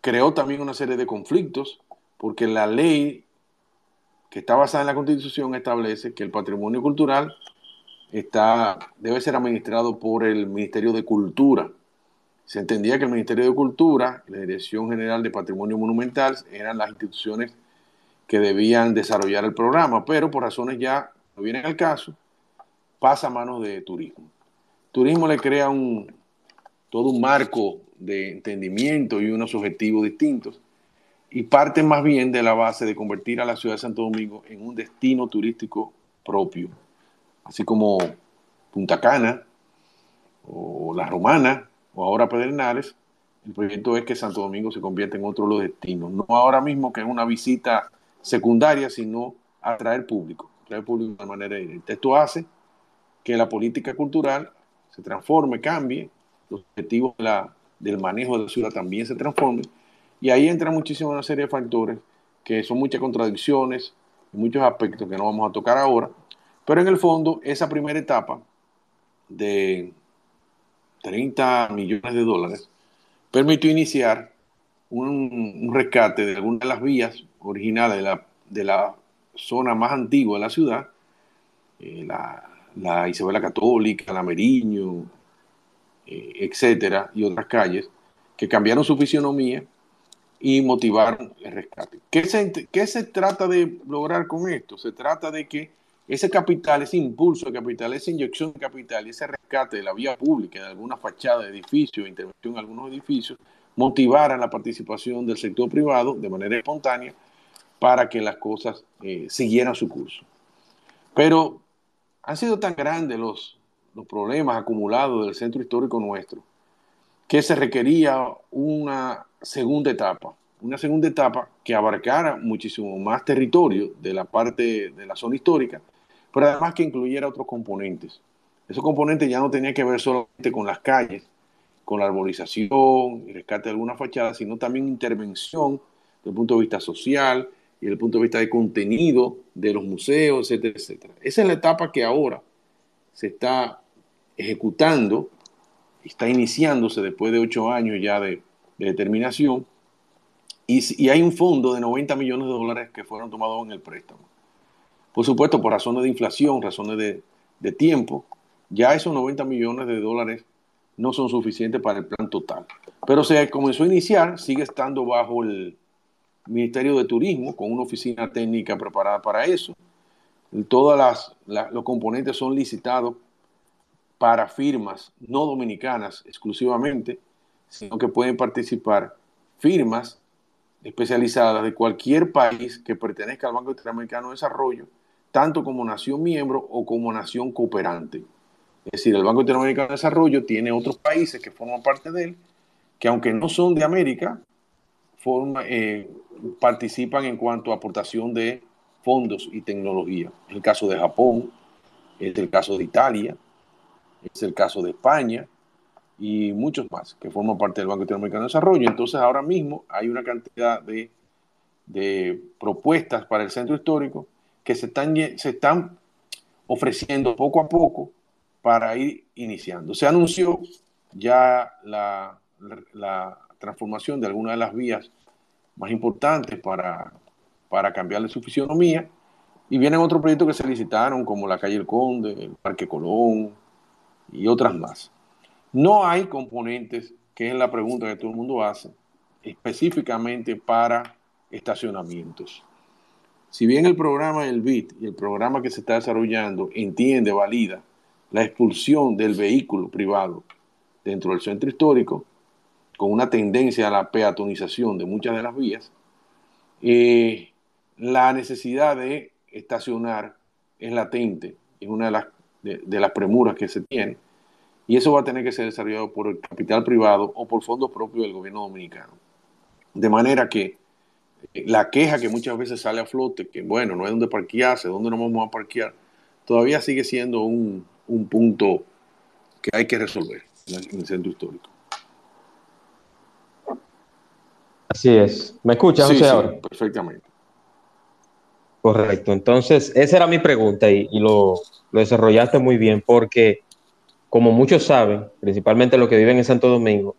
creó también una serie de conflictos, porque la ley que está basada en la Constitución establece que el patrimonio cultural está, debe ser administrado por el Ministerio de Cultura. Se entendía que el Ministerio de Cultura la Dirección General de Patrimonio Monumental eran las instituciones que debían desarrollar el programa, pero por razones ya no vienen al caso, pasa a manos de turismo. Turismo le crea un, todo un marco de entendimiento y unos objetivos distintos y parte más bien de la base de convertir a la ciudad de Santo Domingo en un destino turístico propio, así como Punta Cana o La Romana o ahora Pedernales. El proyecto es que Santo Domingo se convierta en otro de los destinos, no ahora mismo que es una visita secundaria, sino atraer público, atraer público de manera directa. Esto hace que la política cultural se transforme, cambie, los objetivos del manejo de la ciudad también se transformen, y ahí entra muchísimo una serie de factores que son muchas contradicciones, muchos aspectos que no vamos a tocar ahora, pero en el fondo esa primera etapa de 30 millones de dólares permitió iniciar un, rescate de algunas de las vías originales de la, de la zona más antigua de la ciudad, eh, la, la, Isabela Católica, la Meriño, eh, etcétera, y otras calles, que cambiaron su fisionomía y motivaron el rescate. ¿Qué se, ¿Qué se trata de lograr con esto? Se trata de que ese capital, ese impulso de capital, esa inyección de capital ese rescate de la vía pública, de alguna fachada de edificios, intervención en algunos edificios, motivaran la participación del sector privado de manera espontánea para que las cosas eh, siguieran su curso. Pero han sido tan grandes los, los problemas acumulados del centro histórico nuestro que se requería una segunda etapa, una segunda etapa que abarcara muchísimo más territorio de la parte de la zona histórica, pero además que incluyera otros componentes. Esos componentes ya no tenían que ver solamente con las calles, con la arborización y rescate de algunas fachadas, sino también intervención desde el punto de vista social y desde el punto de vista de contenido de los museos, etcétera, etcétera. Esa es la etapa que ahora se está ejecutando, está iniciándose después de ocho años ya de, determinación, y, hay un fondo de 90 millones de dólares que fueron tomados en el préstamo. Por supuesto, por razones de inflación, razones de, de tiempo, ya esos 90 millones de dólares no son suficientes para el plan total. Pero se comenzó a iniciar, sigue estando bajo el Ministerio de Turismo, con una oficina técnica preparada para eso. Todos los componentes son licitados para firmas no dominicanas exclusivamente, sino que pueden participar firmas especializadas de cualquier país que pertenezca al Banco Interamericano de Desarrollo, tanto como nación miembro o como nación cooperante. Es decir, el Banco Interamericano de Desarrollo tiene otros países que forman parte de él, que aunque no son de América, eh, participan en cuanto a aportación de fondos y tecnología. Es el caso de Japón, es el caso de Italia, es el caso de España y muchos más que forman parte del Banco Interamericano de Desarrollo. Entonces ahora mismo hay una cantidad de, de propuestas para el centro histórico que se están, se están ofreciendo poco a poco para ir iniciando. Se anunció ya la, transformación de algunas de las vías más importantes para, para cambiarle su fisionomía y vienen otros proyectos que se licitaron como la calle El Conde, el Parque Colón y otras más. No hay componentes, que es la pregunta que todo el mundo hace, específicamente para estacionamientos. Si bien el programa del BIT y el programa que se está desarrollando entiende, valida la expulsión del vehículo privado dentro del centro histórico, con una tendencia a la peatonización de muchas de las vías, eh, la necesidad de estacionar es latente, es una de las, de, las premuras que se tiene, y eso va a tener que ser desarrollado por el capital privado o por fondos propios del gobierno dominicano. De manera que eh, la queja que muchas veces sale a flote, que bueno, no hay dónde parquearse, dónde nos vamos a parquear, todavía sigue siendo un, un punto que hay que resolver en el centro histórico.
Así es. ¿Me escuchas,
sí,
ahora?
Perfectamente.
Correcto. Entonces, esa era mi pregunta y, lo, lo, desarrollaste muy bien porque, como muchos saben, principalmente los que viven en Santo Domingo,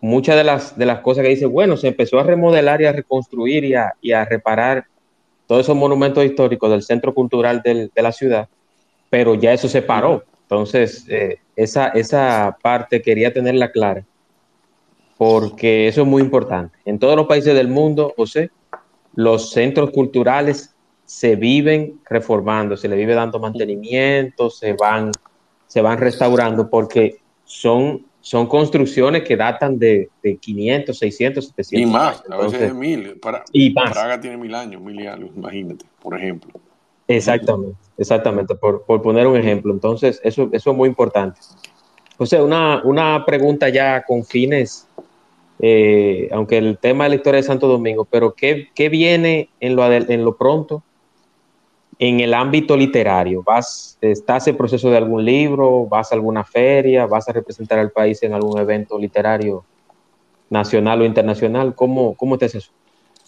muchas de las, de las cosas que dice, bueno, se empezó a remodelar y a reconstruir y a, y a reparar todos esos monumentos históricos del centro cultural del, de la ciudad, pero ya eso se paró. Entonces, eh, esa, esa parte quería tenerla clara, porque eso es muy importante. En todos los países del mundo, José, los centros culturales se viven reformando, se le vive dando mantenimiento, se van, se van restaurando, porque son, son construcciones que datan de, de 500, 600, 700
Y más, a veces de mil. Para, y Praga tiene mil años, mil años, imagínate, por ejemplo.
Exactamente, exactamente, por, poner un ejemplo. Entonces, eso, eso es muy importante. O sea, una, una pregunta ya con fines, eh, aunque el tema de la historia de Santo Domingo, pero ¿qué, qué viene en lo, en lo pronto en el ámbito literario? ¿Vas, ¿Estás en proceso de algún libro? ¿Vas a alguna feria? ¿Vas a representar al país en algún evento literario nacional o internacional? ¿Cómo, cómo te haces eso?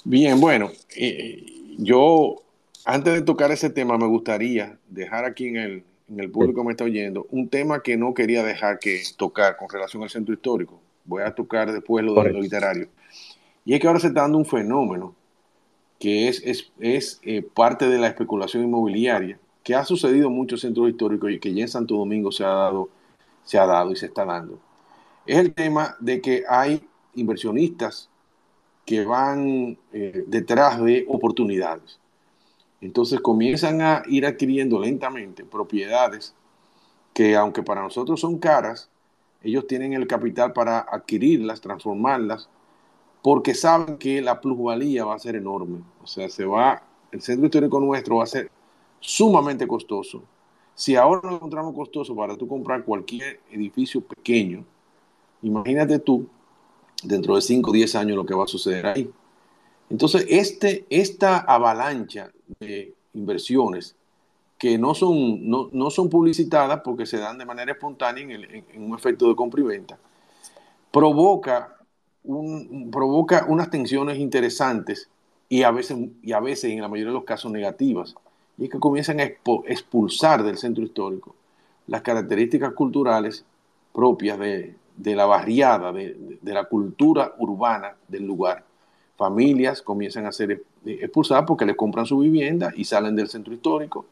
Bien, bueno, eh, yo antes de tocar ese tema, me gustaría dejar aquí en el, en el público que me está oyendo un tema que no quería dejar que tocar con relación al centro histórico. Voy a tocar después lo de lo literario. Y es que ahora se está dando un fenómeno que es, es, es eh, parte de la especulación inmobiliaria, que ha sucedido en muchos centros históricos y que ya en Santo Domingo se ha dado, se ha dado y se está dando. Es el tema de que hay inversionistas que van eh, detrás de oportunidades. Entonces comienzan a ir adquiriendo lentamente propiedades que aunque para nosotros son caras, ellos tienen el capital para adquirirlas, transformarlas, porque saben que la plusvalía va a ser enorme. O sea, se va, el centro histórico nuestro va a ser sumamente costoso. Si ahora lo encontramos costoso para tú comprar cualquier edificio pequeño, imagínate tú, dentro de 5 o 10 años, lo que va a suceder ahí. Entonces, este, esta avalancha de inversiones que no son, no, son publicitadas porque se dan de manera espontánea en, un efecto de compra y venta, provoca, un, provoca unas tensiones interesantes y a, veces, y a veces, en la mayoría de los casos, negativas. Y es que comienzan a expulsar del centro histórico las características culturales propias de, la barriada, de la cultura urbana del lugar familias comienzan a ser expulsadas porque les compran su vivienda y salen del centro histórico.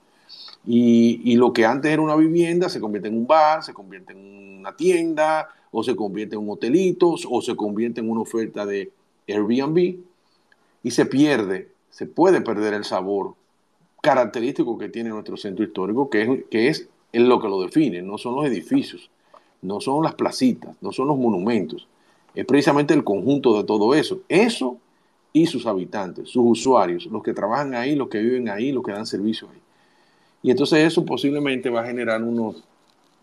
Y, lo que antes era una vivienda se convierte en un bar, se convierte en una tienda, o se convierte en un hotelito, o se convierte en una oferta de Airbnb, y se pierde, se puede perder el sabor característico que tiene nuestro centro histórico, que es, que es lo que lo define, no son los edificios, no son las placitas, no son los monumentos, es precisamente el conjunto de todo eso. Eso y sus habitantes, sus usuarios, los que trabajan ahí, los que viven ahí, los que dan servicio ahí. Y entonces eso posiblemente va a generar unos,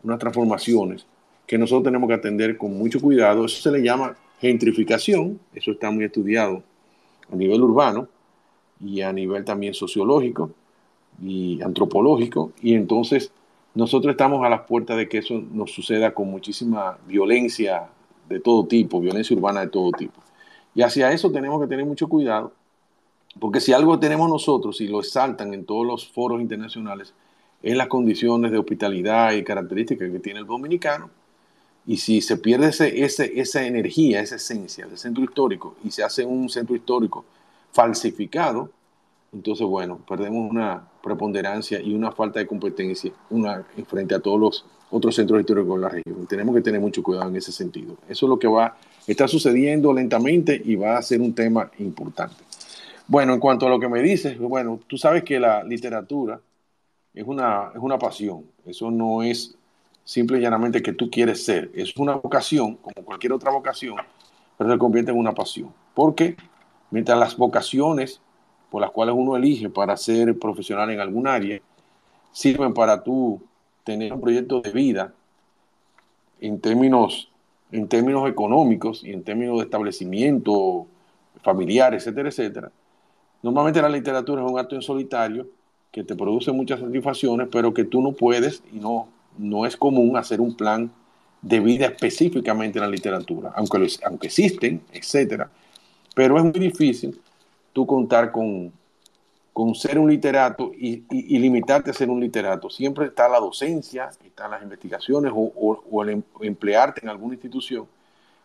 unas transformaciones que nosotros tenemos que atender con mucho cuidado. Eso se le llama gentrificación, eso está muy estudiado a nivel urbano y a nivel también sociológico y antropológico. Y entonces nosotros estamos a las puertas de que eso nos suceda con muchísima violencia de todo tipo, violencia urbana de todo tipo. Y hacia eso tenemos que tener mucho cuidado, porque si algo tenemos nosotros y lo exaltan en todos los foros internacionales, es las condiciones de hospitalidad y características que tiene el dominicano. Y si se pierde ese, esa energía, esa esencia del centro histórico y se hace un centro histórico falsificado, entonces, bueno, perdemos una preponderancia y una falta de competencia una, frente a todos los otros centros históricos de la región. Tenemos que tener mucho cuidado en ese sentido. Eso es lo que va, está sucediendo lentamente y va a ser un tema importante. Bueno, en cuanto a lo que me dices, bueno, tú sabes que la literatura es una, es una pasión. Eso no es simple y llanamente que tú quieres ser. Es una vocación, como cualquier otra vocación, pero se convierte en una pasión. Porque mientras las vocaciones por las cuales uno elige para ser profesional en algún área sirven para tú tener un proyecto de vida en términos, en términos económicos y en términos de establecimiento familiar, etcétera, etcétera. Normalmente la literatura es un acto en solitario que te produce muchas satisfacciones, pero que tú no puedes y no, no es común hacer un plan de vida específicamente en la literatura, aunque, aunque existen, etcétera. Pero es muy difícil tú contar con, con ser un literato y, limitarte a ser un literato. Siempre está la docencia, están las investigaciones o, el em, emplearte en alguna institución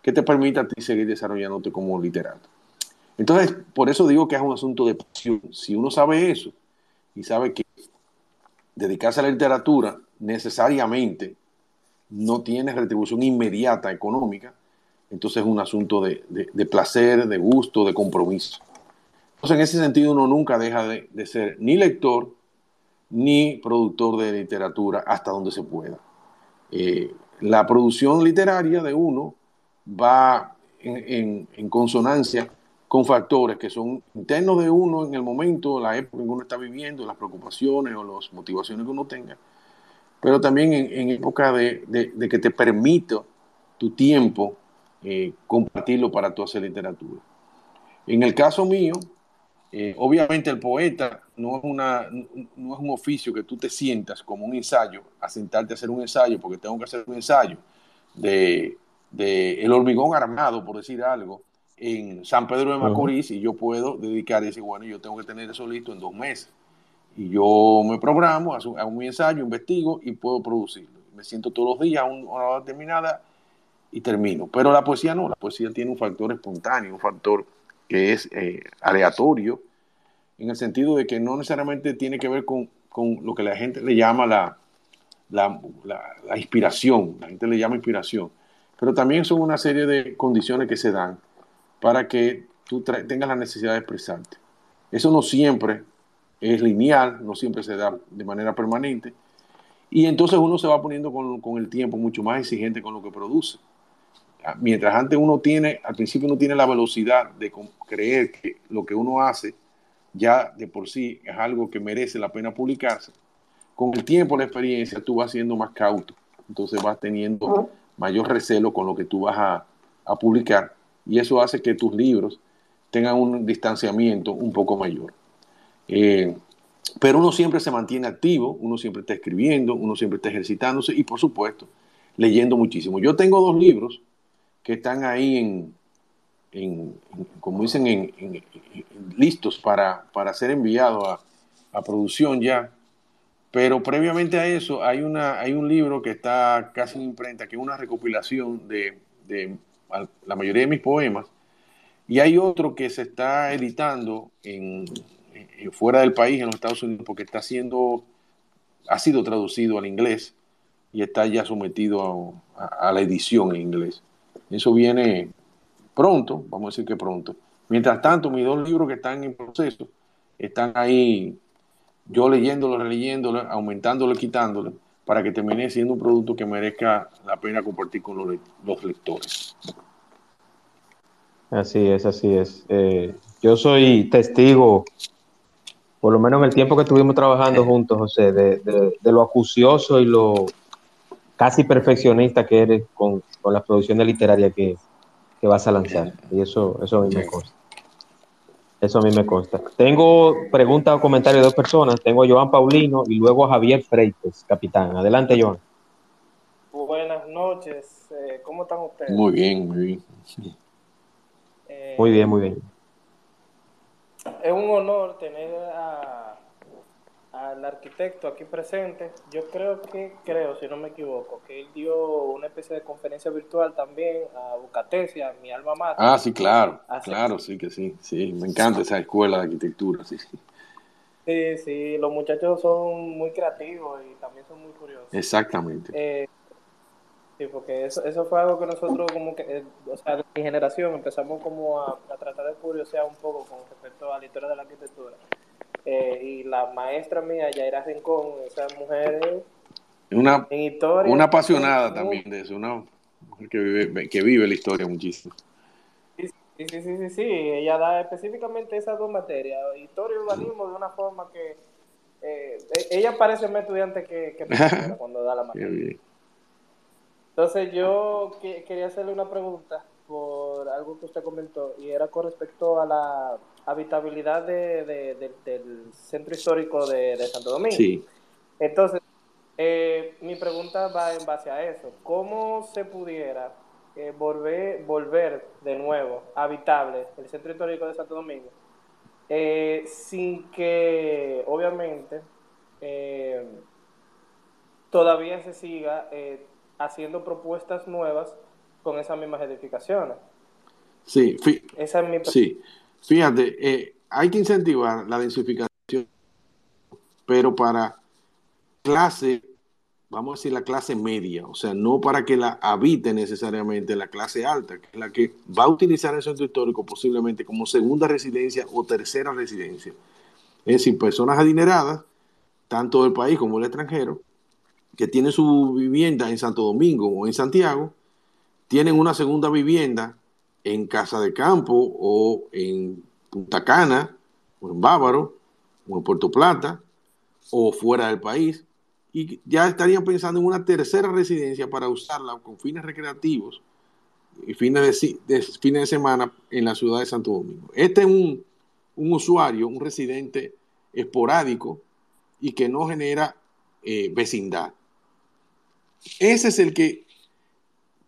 que te permita a ti seguir desarrollándote como literato. Entonces, por eso digo que es un asunto de pasión. Si uno sabe eso y sabe que dedicarse a la literatura necesariamente no tiene retribución inmediata económica, entonces es un asunto de, placer, de gusto, de compromiso. Entonces, en ese sentido, uno nunca deja de, ser ni lector ni productor de literatura hasta donde se pueda. Eh, la producción literaria de uno va en, consonancia con factores que son internos de uno en el momento, la época en que uno está viviendo, las preocupaciones o las motivaciones que uno tenga, pero también en, época de, que te permita tu tiempo eh, compartirlo para tu hacer literatura. En el caso mío, eh, obviamente el poeta no es, una, no es un oficio que tú te sientas como un ensayo, a sentarte a hacer un ensayo, porque tengo que hacer un ensayo de, el hormigón armado, por decir algo, en San Pedro de Macorís, y yo puedo dedicar ese, bueno, yo tengo que tener eso listo en dos meses. Y yo me programo, hago, mi ensayo, investigo y puedo producirlo. Me siento todos los días a una hora determinada y termino. Pero la poesía no, la poesía tiene un factor espontáneo, un factor que es eh, aleatorio, en el sentido de que no necesariamente tiene que ver con, lo que la gente le llama la, la, inspiración, la gente le llama inspiración, pero también son una serie de condiciones que se dan para que tú tengas la necesidad de expresarte. Eso no siempre es lineal, no siempre se da de manera permanente. Y entonces uno se va poniendo con, el tiempo mucho más exigente con lo que produce. Mientras antes uno tiene, al principio uno tiene la velocidad de creer que lo que uno hace ya de por sí es algo que merece la pena publicarse, con el tiempo, la experiencia, tú vas siendo más cauto. Entonces vas teniendo mayor recelo con lo que tú vas a, publicar y eso hace que tus libros tengan un distanciamiento un poco mayor. Eh, pero uno siempre se mantiene activo, uno siempre está escribiendo, uno siempre está ejercitándose y por supuesto leyendo muchísimo. Yo tengo dos libros que están ahí en, como dicen, en, listos para, para, ser enviados a, a, producción ya. Pero previamente a eso hay, una, hay un libro que está casi en imprenta, que es una recopilación de, de la mayoría de mis poemas. Y hay otro que se está editando en, fuera del país, en los Estados Unidos, porque está siendo, ha sido traducido al inglés y está ya sometido a, la edición en inglés. Eso viene pronto, vamos a decir que pronto. Mientras tanto, mis dos libros que están en proceso están ahí, yo leyéndolo, releyéndolo, aumentándolo, quitándolo, para que termine siendo un producto que merezca la pena compartir con los, lectores.
Así es, así es. Eh, yo soy testigo por lo menos en el tiempo que estuvimos trabajando juntos, José, de, lo acucioso y lo casi perfeccionista que eres con, con la producción literaria que, que, vas a lanzar. Y eso, eso a mí me consta. Eso a mí me consta. Tengo preguntas o comentarios de dos personas. Tengo a Joan Paulino y luego a Javier Freites, capitán. Adelante, Joan.
Buenas noches. Eh, ¿Cómo están ustedes?
Muy bien, muy bien.
muy bien, muy bien
es un honor tener al arquitecto aquí presente. Yo creo que, creo, si no me equivoco, que él dio una especie de conferencia virtual también a Bucatesia, mi alma mater.
Ah, sí, claro, claro, sí que sí, sí, me encanta esa escuela de arquitectura, sí, sí.
Sí, sí, los muchachos son muy creativos y también son muy curiosos.
Exactamente.
Eh, Sí, porque eso, eso fue algo que nosotros como que, eh, o sea, de mi generación empezamos como a, tratar de curiosear un poco con respecto a la historia de la arquitectura. Eh, y la maestra mía, Yaira Rincón, esa mujer
una, una apasionada también de eso, una mujer que vive, que vive la historia muchísimo.
Sí, sí, sí, sí, sí, ella da específicamente esas dos materias, historia y urbanismo, de una forma que eh, e, ella parece más estudiante que, que cuando da la materia. Entonces yo quería hacerle una pregunta por algo que usted comentó y era con respecto a la habitabilidad de, del centro histórico de, Santo Domingo. Sí. Entonces, eh, mi pregunta va en base a eso. ¿Cómo se pudiera eh, volver, volver de nuevo habitable el centro histórico de Santo Domingo, eh, sin que obviamente eh, todavía se siga haciendo propuestas nuevas con esas mismas edificaciones.
Sí, Esa es mi sí. Fíjate, hay que incentivar la densificación, pero para clase vamos a decir, la clase media, o sea, no para que la habite necesariamente la clase alta, que es la que va a utilizar el centro histórico posiblemente como segunda residencia o tercera residencia. Es decir, personas adineradas, tanto del país como del extranjero, que tienen su vivienda en Santo Domingo o en Santiago, tienen una segunda vivienda en Casa de Campo o en Punta Cana o en Bávaro o en Puerto Plata o fuera del país y ya estarían pensando en una tercera residencia para usarla con fines recreativos y fines de, fines de semana en la ciudad de Santo Domingo. Este es un, usuario, un residente esporádico y que no genera eh, vecindad. Ese es el que,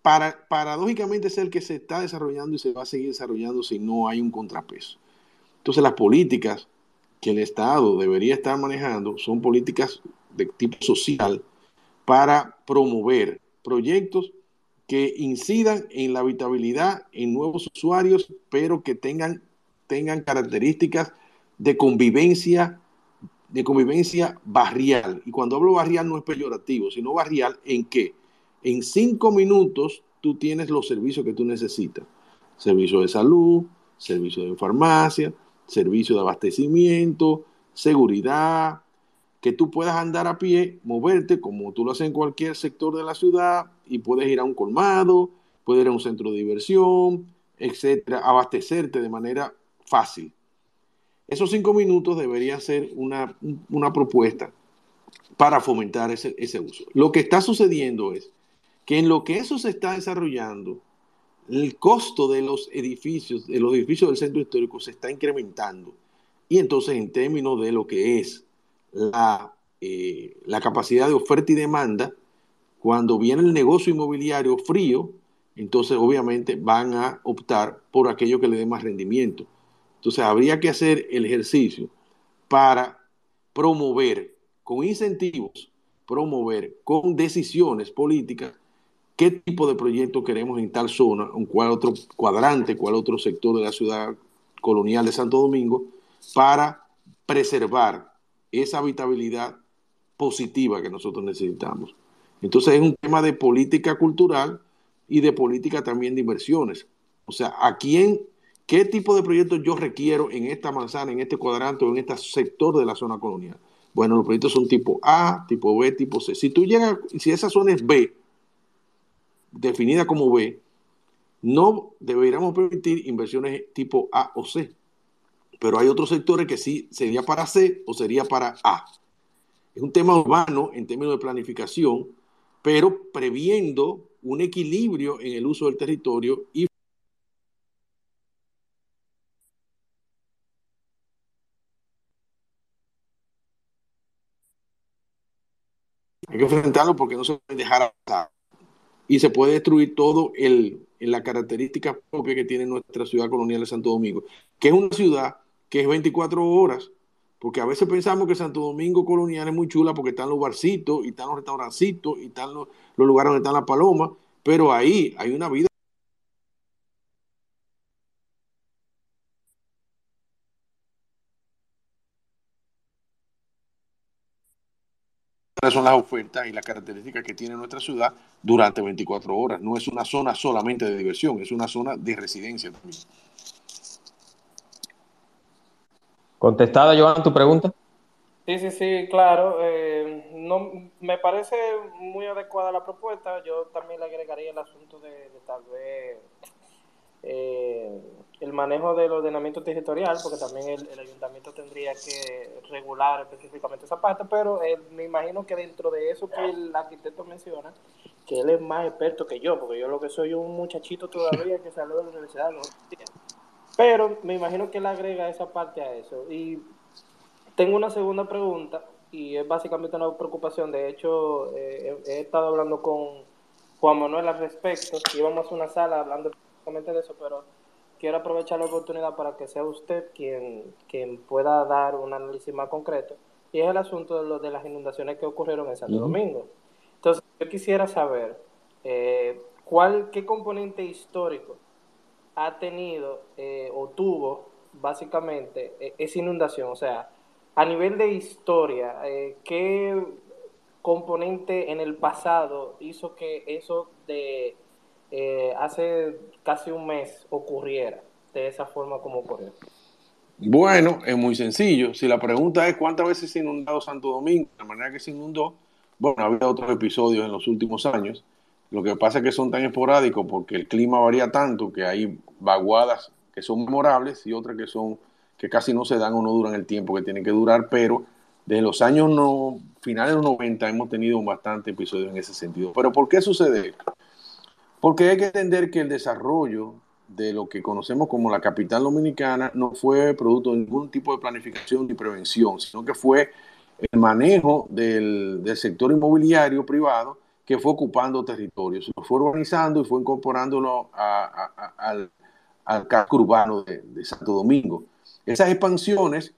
para, paradójicamente, es el que se está desarrollando y se va a seguir desarrollando si no hay un contrapeso. Entonces, las políticas que el Estado debería estar manejando son políticas de tipo social para promover proyectos que incidan en la habitabilidad en nuevos usuarios, pero que tengan, tengan características de convivencia, de convivencia barrial. Y cuando hablo barrial no es peyorativo, sino barrial en que en cinco minutos tú tienes los servicios que tú necesitas. Servicio de salud, servicio de farmacia, servicio de abastecimiento, seguridad, que tú puedas andar a pie, moverte como tú lo haces en cualquier sector de la ciudad y puedes ir a un colmado, puedes ir a un centro de diversión, etcétera, abastecerte de manera fácil. Esos cinco minutos deberían ser una, propuesta para fomentar ese, ese uso. Lo que está sucediendo es que en lo que eso se está desarrollando, el costo de los edificios, de los edificios del centro histórico se está incrementando. Y entonces en términos de lo que es eh, la, capacidad de oferta y demanda, cuando viene el negocio inmobiliario frío, entonces obviamente van a optar por aquello que le dé más rendimiento. Entonces habría que hacer el ejercicio para promover con incentivos, promover con decisiones políticas qué tipo de proyecto queremos en tal zona, en cuál otro cuadrante, cuál otro sector de la ciudad colonial de Santo Domingo, para preservar esa habitabilidad positiva que nosotros necesitamos. Entonces es un tema de política cultural y de política también de inversiones. O sea, ¿a quién, qué tipo de proyectos yo requiero en esta manzana, en este cuadrante o en este sector de la zona colonial? Bueno, los proyectos son tipo A, tipo B, tipo C. Si tú llegas, si esa zona es B, definida como B, no deberíamos permitir inversiones tipo A o C pero hay otros sectores que sí sería para C o sería para A. Es un tema urbano en términos de planificación, pero previendo un equilibrio en el uso del territorio y Hay que enfrentarlo porque no se puede dejar pasar. Y se puede destruir todo el, la característica propia que tiene nuestra ciudad colonial de Santo Domingo, que es una ciudad que es 24 horas, porque a veces pensamos que Santo Domingo Colonial es muy chula porque están los barcitos y están los restaurancitos y están los, lugares donde están las palomas, pero ahí hay una vida. Son las ofertas y las características que tiene nuestra ciudad durante 24 horas. No es una zona solamente de diversión, es una zona de residencia también.
¿Contestada, Joan, tu pregunta?
Sí, sí, sí, claro. Eh, no, me parece muy adecuada la propuesta. Yo también le agregaría el asunto de, tal vez eh, el manejo del ordenamiento territorial, porque también el, ayuntamiento tendría que regular específicamente esa parte, pero eh, me imagino que dentro de eso que el arquitecto menciona, que él es más experto que yo, porque yo lo que soy un muchachito todavía que salió de la universidad, no pero me imagino que él agrega esa parte a eso. Y tengo una segunda pregunta y es básicamente una preocupación. De hecho, eh, he, estado hablando con, Juan Manuel al respecto. Íbamos a una sala hablando de eso, pero quiero aprovechar la oportunidad para que sea usted quien, quien pueda dar un análisis más concreto. Y es el asunto de, lo, de las inundaciones que ocurrieron en Santo Domingo. Entonces, yo quisiera saber eh, cuál, qué componente histórico ha tenido eh, o tuvo básicamente e, esa inundación. O sea, a nivel de historia, eh, ¿qué componente en el pasado hizo que eso de hace casi un mes ocurriera de esa forma como ocurrió?
Bueno, es muy sencillo. Si la pregunta es cuántas veces se inundado Santo Domingo, de la manera que se inundó, bueno, ha habido otros episodios en los últimos años. Lo que pasa es que son tan esporádicos porque el clima varía tanto que hay vaguadas que son memorables y otras que son que casi no se dan o no duran el tiempo que tienen que durar, pero desde los años no, finales de los 90 hemos tenido bastante episodios en ese sentido. Pero ¿por qué sucede esto? Porque hay que entender que el desarrollo de lo que conocemos como la capital dominicana no fue producto de ningún tipo de planificación ni prevención, sino que fue el manejo del, sector inmobiliario privado que fue ocupando territorios, lo fue organizando y fue incorporándolo al, casco urbano de, Santo Domingo. Esas expansiones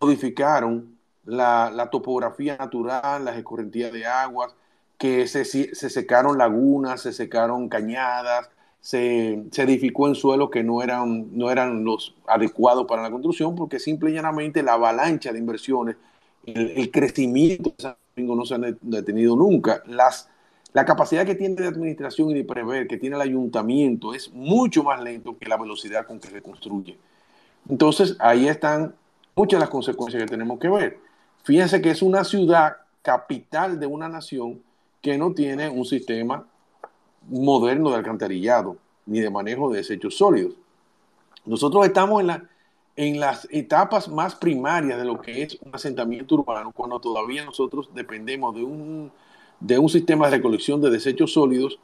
modificaron la, topografía natural, las escorrentías de aguas, que se, se secaron lagunas, se secaron cañadas, se, edificó en suelos que no eran, no eran los adecuados para la construcción, porque simple y llanamente la avalancha de inversiones, el, crecimiento de San Domingo no se ha detenido nunca. Las, la capacidad que tiene de administración y de prever, que tiene el ayuntamiento, es mucho más lento que la velocidad con que se construye. Entonces, ahí están muchas de las consecuencias que tenemos que ver. Fíjense que es una ciudad capital de una nación que no tiene un sistema moderno de alcantarillado ni de manejo de desechos sólidos. Nosotros estamos en, la, en las etapas más primarias de lo que es un asentamiento urbano, cuando todavía nosotros dependemos de un, de un sistema de recolección de desechos sólidos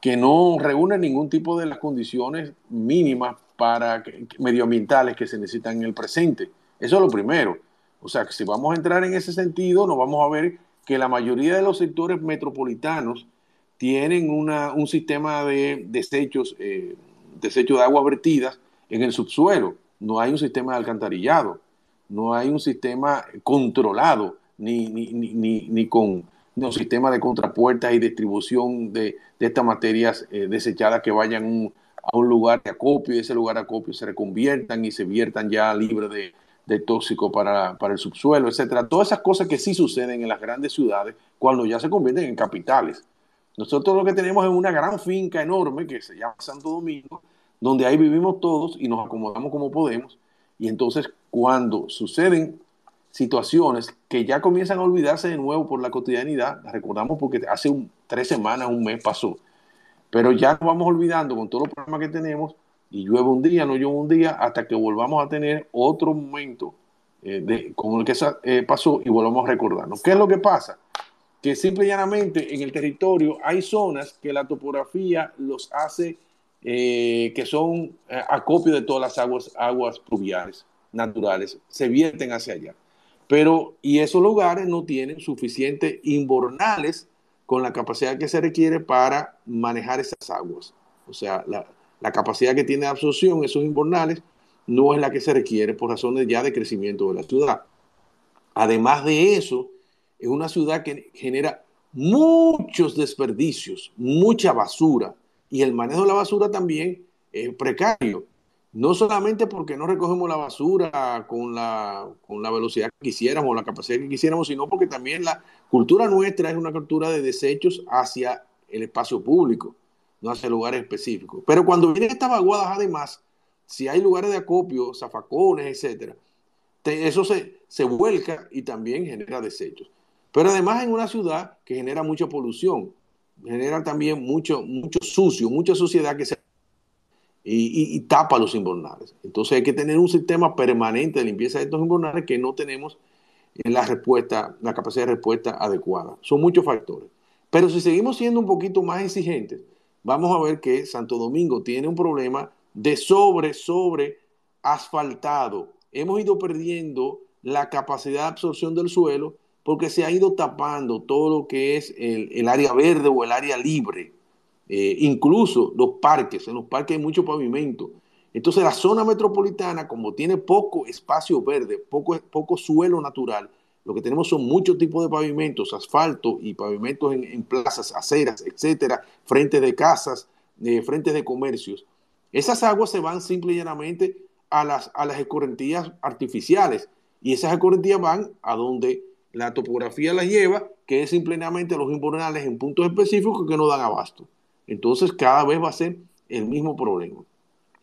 que no reúne ningún tipo de las condiciones mínimas para medioambientales que se necesitan en el presente. Eso es lo primero. O sea, que si vamos a entrar en ese sentido, nos vamos a ver que la mayoría de los sectores metropolitanos tienen un sistema de desechos, eh, desechos de aguas vertidas en el subsuelo. No hay un sistema de alcantarillado, no hay un sistema controlado, ni, ni, ni, ni con un sistema de contrapuertas y distribución de, estas materias eh, desechadas que vayan a un lugar de acopio y ese lugar de acopio se reconviertan y se viertan ya libre de, de tóxico para, para, el subsuelo, etcétera. Todas esas cosas que sí suceden en las grandes ciudades cuando ya se convierten en capitales. Nosotros lo que tenemos es una gran finca enorme que se llama Santo Domingo, donde ahí vivimos todos y nos acomodamos como podemos. Y entonces cuando suceden situaciones que ya comienzan a olvidarse de nuevo por la cotidianidad, las recordamos porque hace tres semanas, un mes pasó, pero ya nos vamos olvidando con todos los problemas que tenemos y llueve un día, no llueve un día, hasta que volvamos a tener otro momento eh, de, como el que eh, pasó y volvamos a recordarnos. ¿Qué es lo que pasa? que simple y llanamente en el territorio hay zonas que la topografía los hace eh, que son acopio de todas las aguas, aguas pluviales naturales, se vierten hacia allá. Pero, y esos lugares no tienen suficientes inbornales con la capacidad que se requiere para manejar esas aguas. O sea, la, la capacidad que tiene de absorción esos inbornales no es la que se requiere por razones ya de crecimiento de la ciudad. Además de eso, es una ciudad que genera muchos desperdicios, mucha basura, y el manejo de la basura también es precario. No solamente porque no recogemos la basura con la, con la velocidad que quisiéramos, la capacidad que quisiéramos, sino porque también la cultura nuestra es una cultura de desechos hacia el espacio público, no hacia lugares específicos. Pero cuando vienen estas vaguadas, además, si hay lugares de acopio, zafacones, etcétera, eso se, se vuelca y también genera desechos. Pero además en una ciudad que genera mucha polución, genera también mucho, mucho sucio, mucha suciedad que se y, tapa los invernales. Entonces hay que tener un sistema permanente de limpieza de estos invernales que no tenemos en la respuesta, la capacidad de respuesta adecuada. Son muchos factores. Pero si seguimos siendo un poquito más exigentes, vamos a ver que Santo Domingo tiene un problema de sobre, sobre asfaltado. Hemos ido perdiendo la capacidad de absorción del suelo porque se ha ido tapando todo lo que es el, área verde o el área libre. eh, incluso los parques, en los parques hay mucho pavimento. Entonces la zona metropolitana, como tiene poco espacio verde, poco, poco suelo natural, lo que tenemos son muchos tipos de pavimentos, asfalto y pavimentos en, plazas, aceras, etcétera, frentes de casas, eh, frentes de comercios. Esas aguas se van simple y llanamente a las, a las escorrentías artificiales y esas escorrentías van a donde la topografía las lleva, que es simplemente los invernales en puntos específicos que no dan abasto. Entonces cada vez va a ser el mismo problema.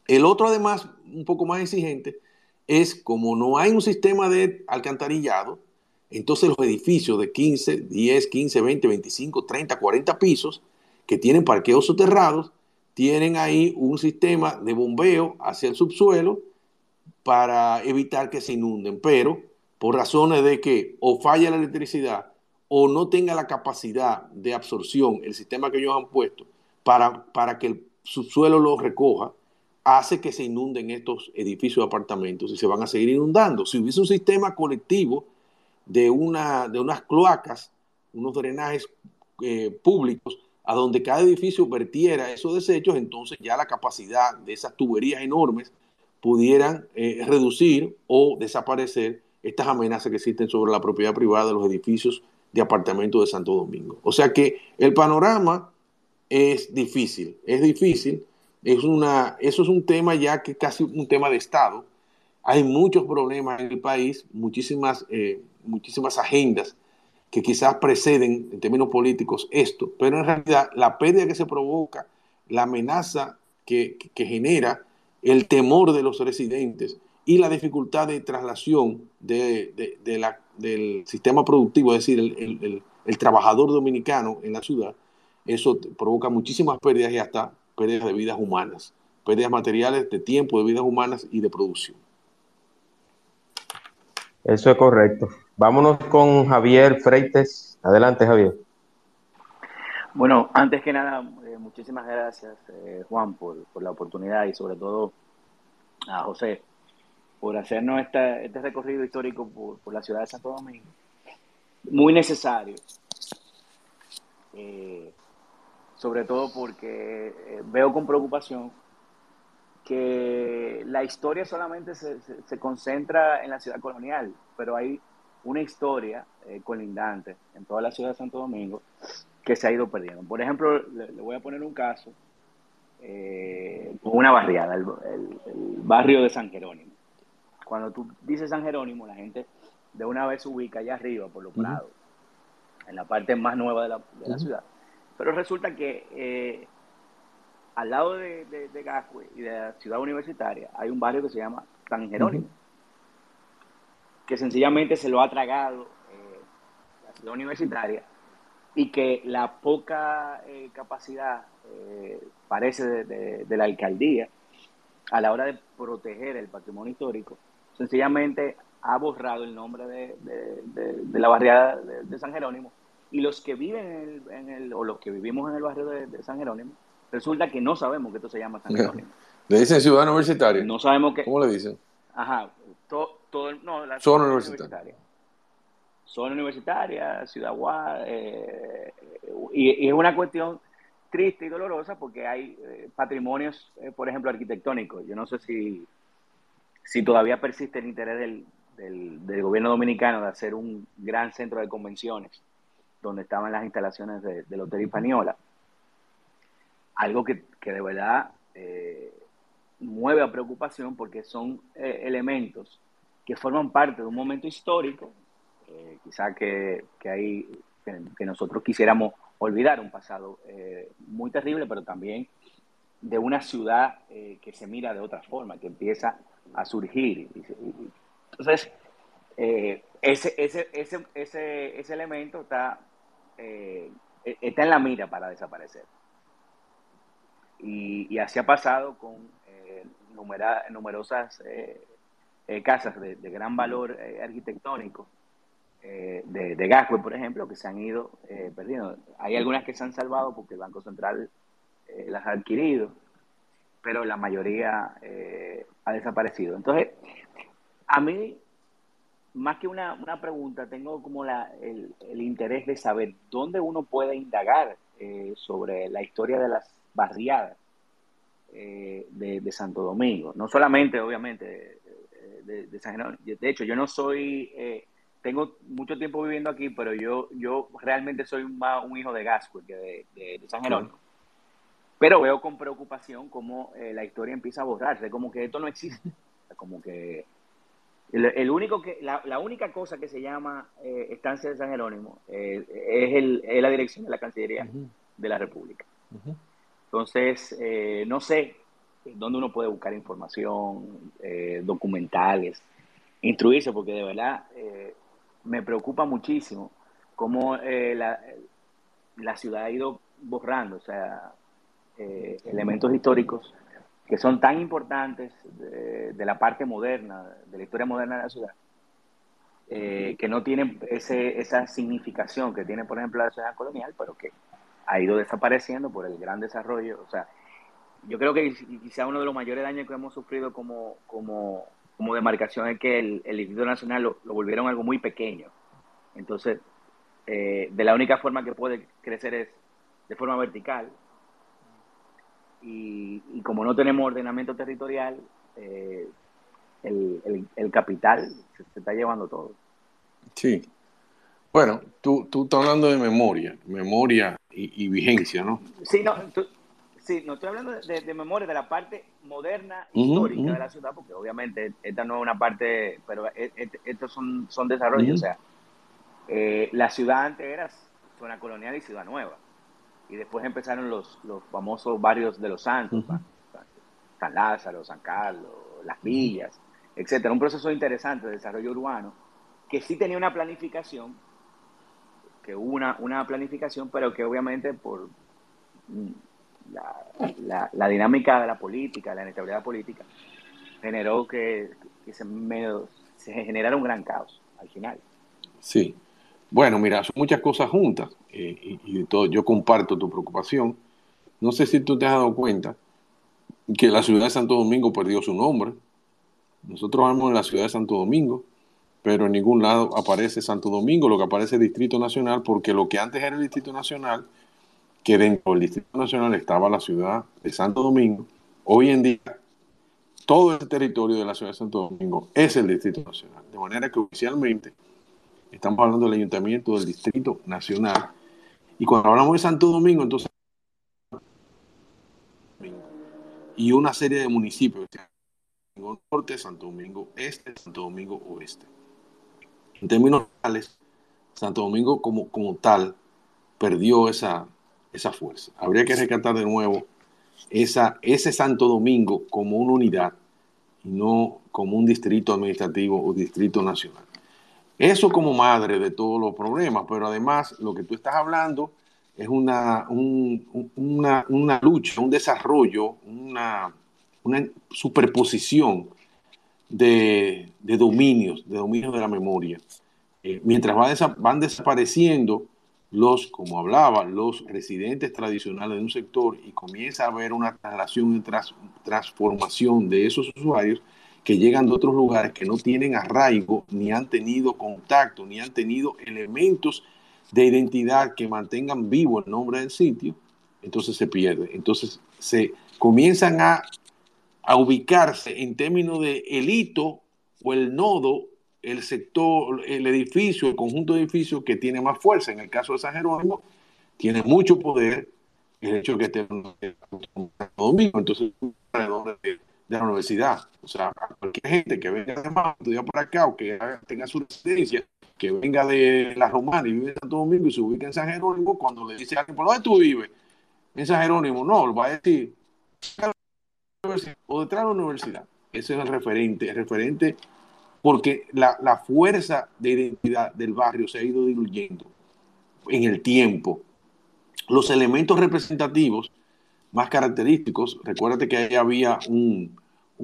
El otro, además, un poco más exigente, es como no hay un sistema de alcantarillado, entonces los edificios de 15, 10, 15, 20, 25, 30, 40 pisos que tienen parqueos soterrados, tienen ahí un sistema de bombeo hacia el subsuelo para evitar que se inunden, pero por razones de que o falla la electricidad o no tenga la capacidad de absorción el sistema que ellos han puesto para, para que el subsuelo lo recoja, hace que se inunden estos edificios de apartamentos y se van a seguir inundando. Si hubiese un sistema colectivo de, una, de unas cloacas, unos drenajes eh, públicos, a donde cada edificio vertiera esos desechos, entonces ya la capacidad de esas tuberías enormes pudieran eh, reducir o desaparecer estas amenazas que existen sobre la propiedad privada de los edificios de apartamentos de Santo Domingo. O sea que el panorama es difícil, es difícil, es una, eso es un tema ya que casi un tema de Estado. Hay muchos problemas en el país, muchísimas, eh, muchísimas agendas que quizás preceden en términos políticos esto, pero en realidad la pérdida que se provoca, la amenaza que, genera, el temor de los residentes y la dificultad de traslación de, del sistema productivo, es decir, el, el trabajador dominicano en la ciudad, eso provoca muchísimas pérdidas y hasta pérdidas de vidas humanas, pérdidas materiales de tiempo, de vidas humanas y de producción.
Eso es correcto. Vámonos con Javier Freites. Adelante, Javier.
Bueno, antes que nada, eh, muchísimas gracias, eh, Juan, por, la oportunidad y sobre todo a José por hacernos este recorrido histórico por, la ciudad de Santo Domingo. Muy necesario. Eh, sobre todo porque eh, veo con preocupación que la historia solamente se, concentra en la ciudad colonial, pero hay una historia eh, colindante en toda la ciudad de Santo Domingo que se ha ido perdiendo. Por ejemplo, le, voy a poner un caso eh, una barriada, el, barrio de San Jerónimo. Cuando tú dices San Jerónimo, la gente de una vez se ubica allá arriba por los prados, en la parte más nueva de la, de la ciudad. Pero resulta que eh, al lado de, de, Gascue y de la ciudad universitaria hay un barrio que se llama San Jerónimo, que sencillamente se lo ha tragado eh, la ciudad universitaria y que la poca eh, capacidad, parece, de, la alcaldía a la hora de proteger el patrimonio histórico, sencillamente ha borrado el nombre de, la barriada de San Jerónimo y los que viven en el, o los que vivimos en el barrio de, San Jerónimo, resulta que no sabemos que esto se llama San Jerónimo.
¿Le dicen ciudad universitaria?
No sabemos que...
¿Cómo le dicen?
Ajá, todo, no,
la zona universitaria.
Zona universitaria, Ciudad Guad, eh, y, es una cuestión triste y dolorosa porque hay eh, patrimonios, eh, por ejemplo, arquitectónicos. Yo no sé si, si todavía persiste el interés del, del, del, gobierno dominicano de hacer un gran centro de convenciones donde estaban las instalaciones de, del Hotel Hispaniola. Algo que, de verdad mueve a preocupación porque son elementos que forman parte de un momento histórico, eh, quizá que, hay, que, nosotros quisiéramos olvidar, un pasado muy terrible, pero también de una ciudad que se mira de otra forma, que empieza a surgir. Entonces, ese, ese, ese, ese, ese elemento está eh, e-, está en la mira para desaparecer. Y, así ha pasado con eh, numerosas eh, casas de, gran valor arquitectónico, de, de Gascue, por ejemplo, que se han ido perdiendo. Hay algunas que se han salvado porque el Banco Central las ha adquirido, pero la mayoría ha desaparecido. Entonces, a mí más que una, pregunta, tengo como la, el, interés de saber dónde uno puede indagar eh, sobre la historia de las barriadas eh, de, Santo Domingo. No solamente, obviamente, de, San Jerónimo. De hecho, yo no soy, tengo mucho tiempo viviendo aquí, pero yo, yo realmente soy más un hijo de Gasco que de, San Jerónimo. Pero veo con preocupación cómo la historia empieza a borrarse, como que esto no existe, como que el, único que, la, única cosa que se llama eh, Estancia de San Jerónimo eh, es, el, es, la dirección de la Cancillería de la República. Entonces, eh, no sé dónde uno puede buscar información, documentales, instruirse, porque de verdad me preocupa muchísimo cómo la, la ciudad ha ido borrando, o sea, elementos históricos que son tan importantes de, la parte moderna, de la historia moderna de la ciudad, eh, que no tienen ese, esa significación que tiene, por ejemplo, la ciudad colonial, pero que ha ido desapareciendo por el gran desarrollo. O sea, yo creo que quizá uno de los mayores daños que hemos sufrido como, como, como demarcación es que el, el Instituto Nacional lo, volvieron algo muy pequeño. Entonces, eh, de la única forma que puede crecer es de forma vertical, y, como no tenemos ordenamiento territorial, eh, el, capital se, está llevando todo.
Sí. Bueno, tú, tú estás hablando de memoria, memoria y, vigencia, ¿no?
Sí, no, sí, no estoy hablando de, memoria, de la parte moderna, histórica de la ciudad, porque obviamente esta no es una parte, pero e, e, estos son, son desarrollos, o sea, eh, la ciudad antes era zona colonial y ciudad nueva y después empezaron los, los famosos barrios de los santos, San Lázaro, San Carlos, Las Villas, etcétera. Un proceso interesante de desarrollo urbano que sí tenía una planificación, que hubo una, una planificación, pero que obviamente por la, la, dinámica de la política, la inestabilidad política, generó que, se, se generara un gran caos al final.
Sí. Bueno, mira, son muchas cosas juntas. Eh, y, todo, yo comparto tu preocupación. No sé si tú te has dado cuenta que la ciudad de Santo Domingo perdió su nombre. Nosotros vamos en la ciudad de Santo Domingo, pero en ningún lado aparece Santo Domingo, lo que aparece es Distrito Nacional, porque lo que antes era el Distrito Nacional, que dentro del Distrito Nacional estaba la ciudad de Santo Domingo, hoy en día todo el territorio de la ciudad de Santo Domingo es el Distrito Nacional. De manera que oficialmente estamos hablando del Ayuntamiento del Distrito Nacional y cuando hablamos de Santo Domingo, entonces y una serie de municipios, Santo Domingo Norte, Santo Domingo Este, Santo Domingo Oeste. En términos reales, Santo Domingo como, como tal perdió esa, esa fuerza. Habría que rescatar de nuevo esa, ese Santo Domingo como una unidad no como un distrito administrativo o distrito nacional. Eso como madre de todos los problemas, pero además lo que tú estás hablando es una, una, lucha, un desarrollo, una, superposición de, dominios, de dominios de la memoria. Eh, mientras van desapareciendo los, como hablaba, los residentes tradicionales de un sector y comienza a haber una traslación y transformación de esos usuarios, que llegan de otros lugares que no tienen arraigo, ni han tenido contacto, ni han tenido elementos de identidad que mantengan vivo el nombre del sitio, entonces se pierde. Entonces se comienzan a, ubicarse en términos de el hito o el nodo, el sector, el edificio, el conjunto de edificios que tiene más fuerza. En el caso de San Jerónimo, tiene mucho poder el hecho de que esté domingo, entonces de la universidad. O sea, cualquier gente que venga de más, estudiar por acá o que tenga su residencia, que venga de la Romana y vive en Santo Domingo y se ubica en San Jerónimo, cuando le dice a alguien, ¿por dónde tú vives? En San Jerónimo, no, lo va a decir, o detrás de la universidad. Ese es el referente, el referente porque la, la fuerza de identidad del barrio se ha ido diluyendo en el tiempo. Los elementos representativos más característicos. Recuérdate que ahí había un,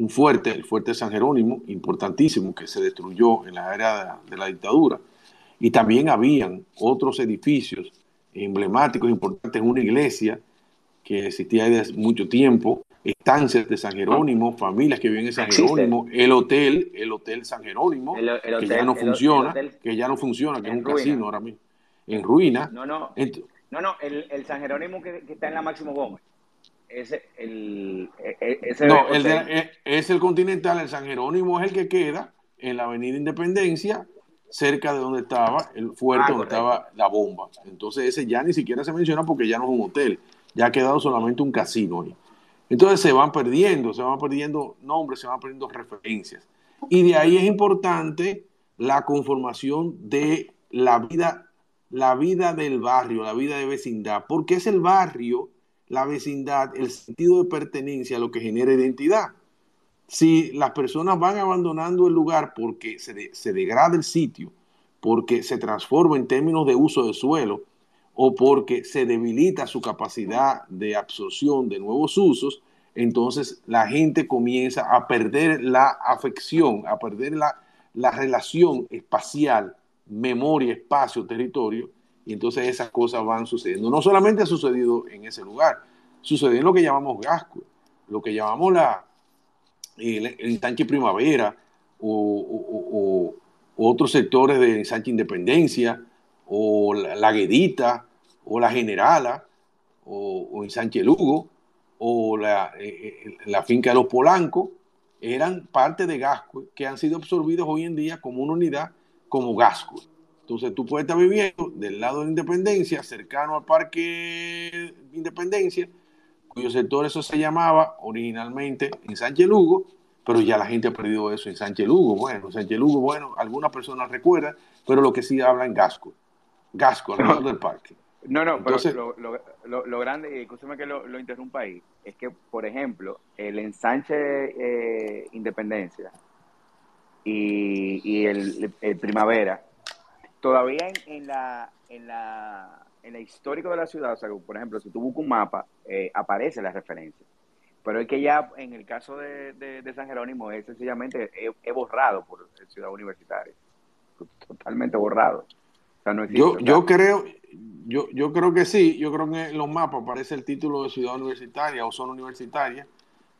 fuerte, el fuerte San Jerónimo, importantísimo, que se destruyó en la era de, la dictadura. Y también habían otros edificios emblemáticos, importantes, una iglesia que existía desde mucho tiempo, estancias de San Jerónimo, familias que viven en San Jerónimo, el hotel, el hotel San Jerónimo, que ya no funciona, que ya no funciona, que es un casino ahora mismo, en ruina.
No, no. No, no, el, San Jerónimo que, está en la Máximo Gómez. Ese, el, e, e, ese
no, el e, es el Continental, el San Jerónimo es el que queda en la Avenida Independencia, cerca de donde estaba el fuerte, ah, donde estaba la bomba. Entonces ese ya ni siquiera se menciona porque ya no es un hotel, ya ha quedado solamente un casino ahí. Entonces se van perdiendo, se van perdiendo nombres, se van perdiendo referencias. Y de ahí es importante la conformación de la vida la vida del barrio, la vida de vecindad, porque es el barrio, la vecindad, el sentido de pertenencia lo que genera identidad. Si las personas van abandonando el lugar porque se, degrada el sitio, porque se transforma en términos de uso de suelo o porque se debilita su capacidad de absorción de nuevos usos, entonces la gente comienza a perder la afección, a perder la, la relación espacial memoria, espacio, territorio, y entonces esas cosas van sucediendo. No solamente ha sucedido en ese lugar, sucedió en lo que llamamos Gasco, lo que llamamos la, el, ensanche primavera o, otros sectores de ensanche independencia o la, Guedita o la Generala o, ensanche Lugo o la, eh, eh, la finca de los Polancos eran parte de Gasco que han sido absorbidos hoy en día como una unidad como Gasco. Entonces tú puedes estar viviendo del lado de Independencia, cercano al Parque Independencia, cuyo sector eso se llamaba originalmente en Sánchez Lugo, pero ya la gente ha perdido eso en Sánchez Lugo. Bueno, Sánchez Lugo, bueno, algunas personas recuerdan, pero lo que sí habla en Gasco. Gasco, alrededor del parque.
No, no, pero lo, lo, grande, y escúchame que lo, interrumpa ahí, es que, por ejemplo, el ensanche eh, Independencia y, el, Primavera, todavía en, la, en, la, en el histórico de la ciudad, o sea, por ejemplo, si tú buscas un mapa, eh, aparece la referencia. Pero es que ya en el caso de, de, San Jerónimo es sencillamente he, borrado por Ciudad Universitaria. Totalmente borrado.
Yo, yo creo, yo, yo creo que sí, yo creo que en los mapas aparece el título de ciudad universitaria o zona universitaria,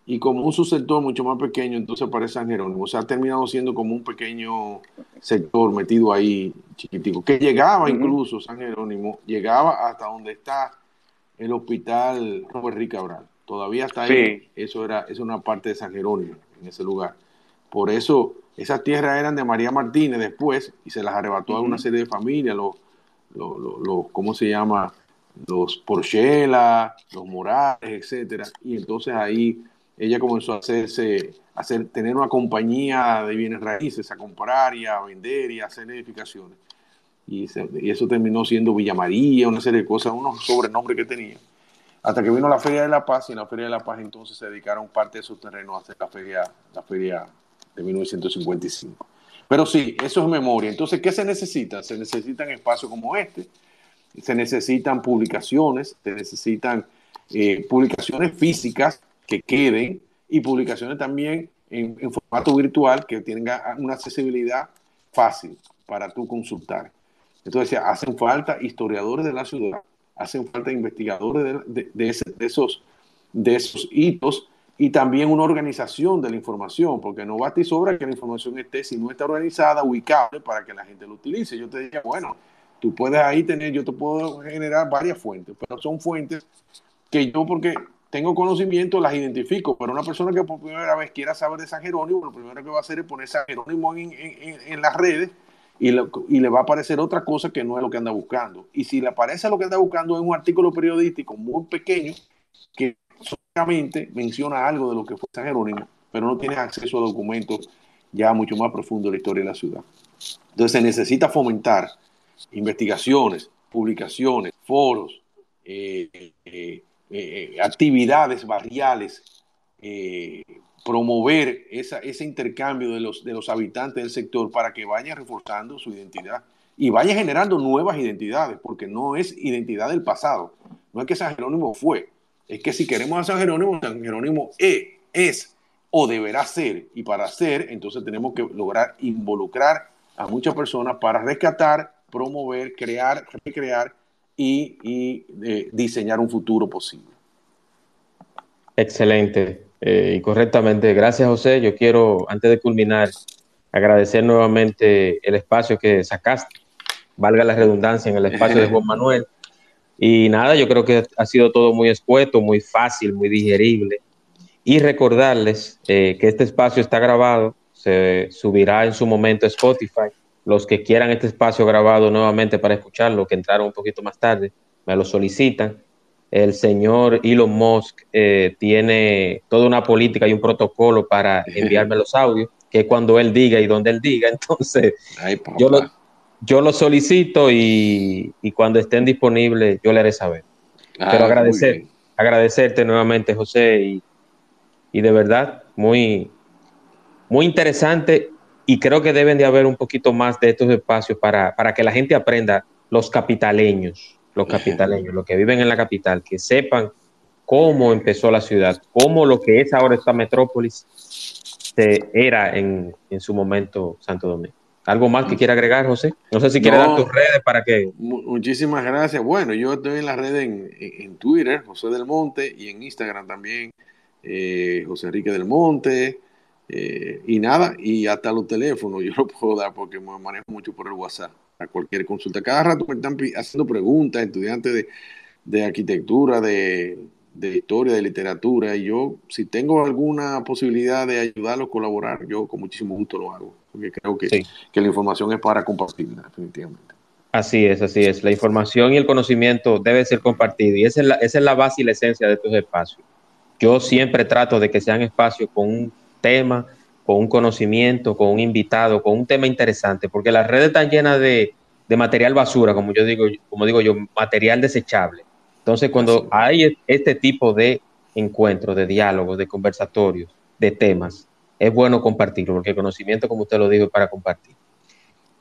y como un subsector mucho más pequeño, entonces aparece San Jerónimo. O sea, ha terminado siendo como un pequeño sector metido ahí, chiquitico, que llegaba incluso San Jerónimo, llegaba hasta donde está el hospital Robert Ricabral. Todavía está ahí. Eso era, es una parte de San Jerónimo, en ese lugar. Por eso, esas tierras eran de María Martínez después, y se las arrebató a una serie de familias, los, los, los, ¿cómo se llama? Los Porchela, los Morales, etcétera. Y entonces ahí ella comenzó a hacerse, a hacer, tener una compañía de bienes raíces, a comprar y a vender y a hacer edificaciones. Y, eso terminó siendo Villa María, una serie de cosas, unos sobrenombres que tenía. Hasta que vino la Feria de la Paz y en la Feria de la Paz entonces se dedicaron parte de sus terrenos a hacer la feria, la feria de 1955. Pero sí, eso es memoria. Entonces, ¿qué se necesita? Se necesitan espacios como este, se necesitan publicaciones, se necesitan eh, publicaciones físicas que queden y publicaciones también en, formato virtual que tengan una accesibilidad fácil para tú consultar. Entonces, hacen falta historiadores de la ciudad, hacen falta investigadores de, esos, de esos hitos y también una organización de la información, porque no basta y sobra que la información esté, si no está organizada, ubicable para que la gente lo utilice. Yo te diría, bueno, tú puedes ahí tener, yo te puedo generar varias fuentes, pero son fuentes que yo, porque tengo conocimiento, las identifico, pero una persona que por primera vez quiera saber de San Jerónimo, lo primero que va a hacer es poner San Jerónimo en, las redes y, le va a aparecer otra cosa que no es lo que anda buscando. Y si le aparece lo que anda buscando es un artículo periodístico muy pequeño que menciona algo de lo que fue San Jerónimo, pero no tiene acceso a documentos ya mucho más profundos de la historia de la ciudad. Entonces se necesita fomentar investigaciones, publicaciones, foros, eh, eh, eh, actividades barriales, promover ese intercambio de los, habitantes del sector para que vayan reforzando su identidad y vaya generando nuevas identidades, porque no es identidad del pasado, no es que San Jerónimo fue, es que si queremos a San Jerónimo, San Jerónimo es, es o deberá ser, y para ser, entonces tenemos que lograr involucrar a muchas personas para rescatar, promover, crear, recrear y, eh, diseñar un futuro posible.
Excelente eh, y correctamente. Gracias, José. Yo quiero, antes de culminar, agradecer nuevamente el espacio que sacaste, valga la redundancia, en el espacio de Juan Manuel. Y nada, yo creo que ha sido todo muy escueto, muy fácil, muy digerible. Y recordarles eh, que este espacio está grabado, se subirá en su momento a Spotify. Los que quieran este espacio grabado nuevamente para escucharlo, que entraron un poquito más tarde, me lo solicitan. El señor Elon Musk eh, tiene toda una política y un protocolo para enviarme los audios, que es cuando él diga y donde él diga. Entonces, yo, lo, yo lo solicito y, cuando estén disponibles yo le haré saber. Pero ah, agradecer, agradecerte nuevamente, José, y, y, de verdad, muy, muy interesante. Y creo que deben de haber un poquito más de estos espacios para, para que la gente aprenda, los capitaleños, los capitaleños, los que viven en la capital, que sepan cómo empezó la ciudad, cómo lo que es ahora esta metrópolis se era en, en su momento Santo Domingo. ¿Algo más que quiera agregar, José? No sé si quiere dar tus redes para que...
Muchísimas gracias. Bueno, yo estoy en las redes en, Twitter, José del Monte, y en Instagram también, eh, José Enrique del Monte. Eh, y nada, y hasta los teléfonos yo lo puedo dar porque me manejo mucho por el WhatsApp a cualquier consulta. Cada rato me están haciendo preguntas, estudiantes de, de arquitectura, de, de historia, de literatura, y yo, si tengo alguna posibilidad de ayudarlos, colaborar, yo con muchísimo gusto lo hago, porque creo que, que la información es para compartirla, definitivamente.
Así es, así es. La información y el conocimiento debe ser compartido, y esa es la, esa es la base y la esencia de estos espacios. Yo siempre trato de que sean espacios con un tema, con un conocimiento, con un invitado, con un tema interesante, porque las redes están llenas de, de material basura, como yo digo, como digo yo, material desechable entonces, cuando hay este tipo de encuentros, de diálogos, de conversatorios, de temas, es bueno compartirlo, porque el conocimiento, como usted lo dijo, es para compartir.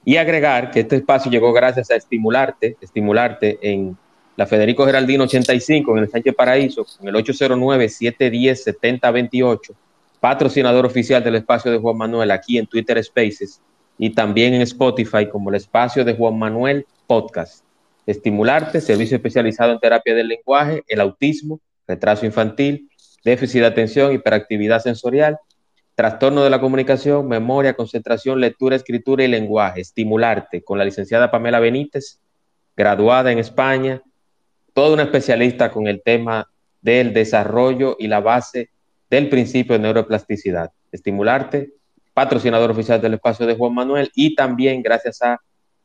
Y agregar que este espacio llegó gracias a Estimularte, Estimularte en la Federico Geraldino 85, en el Sánchez Paraíso, en el 809-710-7028, patrocinador oficial del espacio de Juan Manuel aquí en Twitter Spaces y también en Spotify como el espacio de Juan Manuel Podcast. Estimularte, servicio especializado en terapia del lenguaje, el autismo, retraso infantil, déficit de atención, hiperactividad sensorial, trastorno de la comunicación, memoria, concentración, lectura, escritura y lenguaje. Estimularte con la licenciada Pamela Benítez, graduada en España, toda una especialista con el tema del desarrollo y la base del principio de neuroplasticidad. Estimularte, patrocinador oficial del espacio de Juan Manuel y también gracias a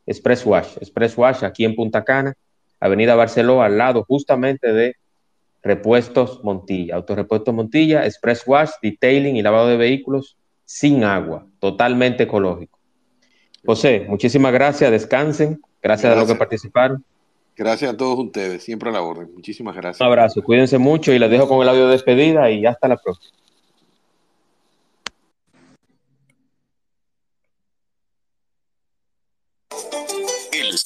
Express Wash. Express Wash aquí en Punta Cana, Avenida Barceló, al lado justamente de Repuestos Montilla. Autorepuestos Montilla, Express Wash, detailing y lavado de vehículos sin agua, totalmente ecológico. José, muchísimas gracias, descansen. Gracias, a los que participaron.
Gracias a todos ustedes, siempre a la orden. Muchísimas gracias.
Un abrazo, cuídense mucho y les dejo con el audio de despedida y hasta la próxima.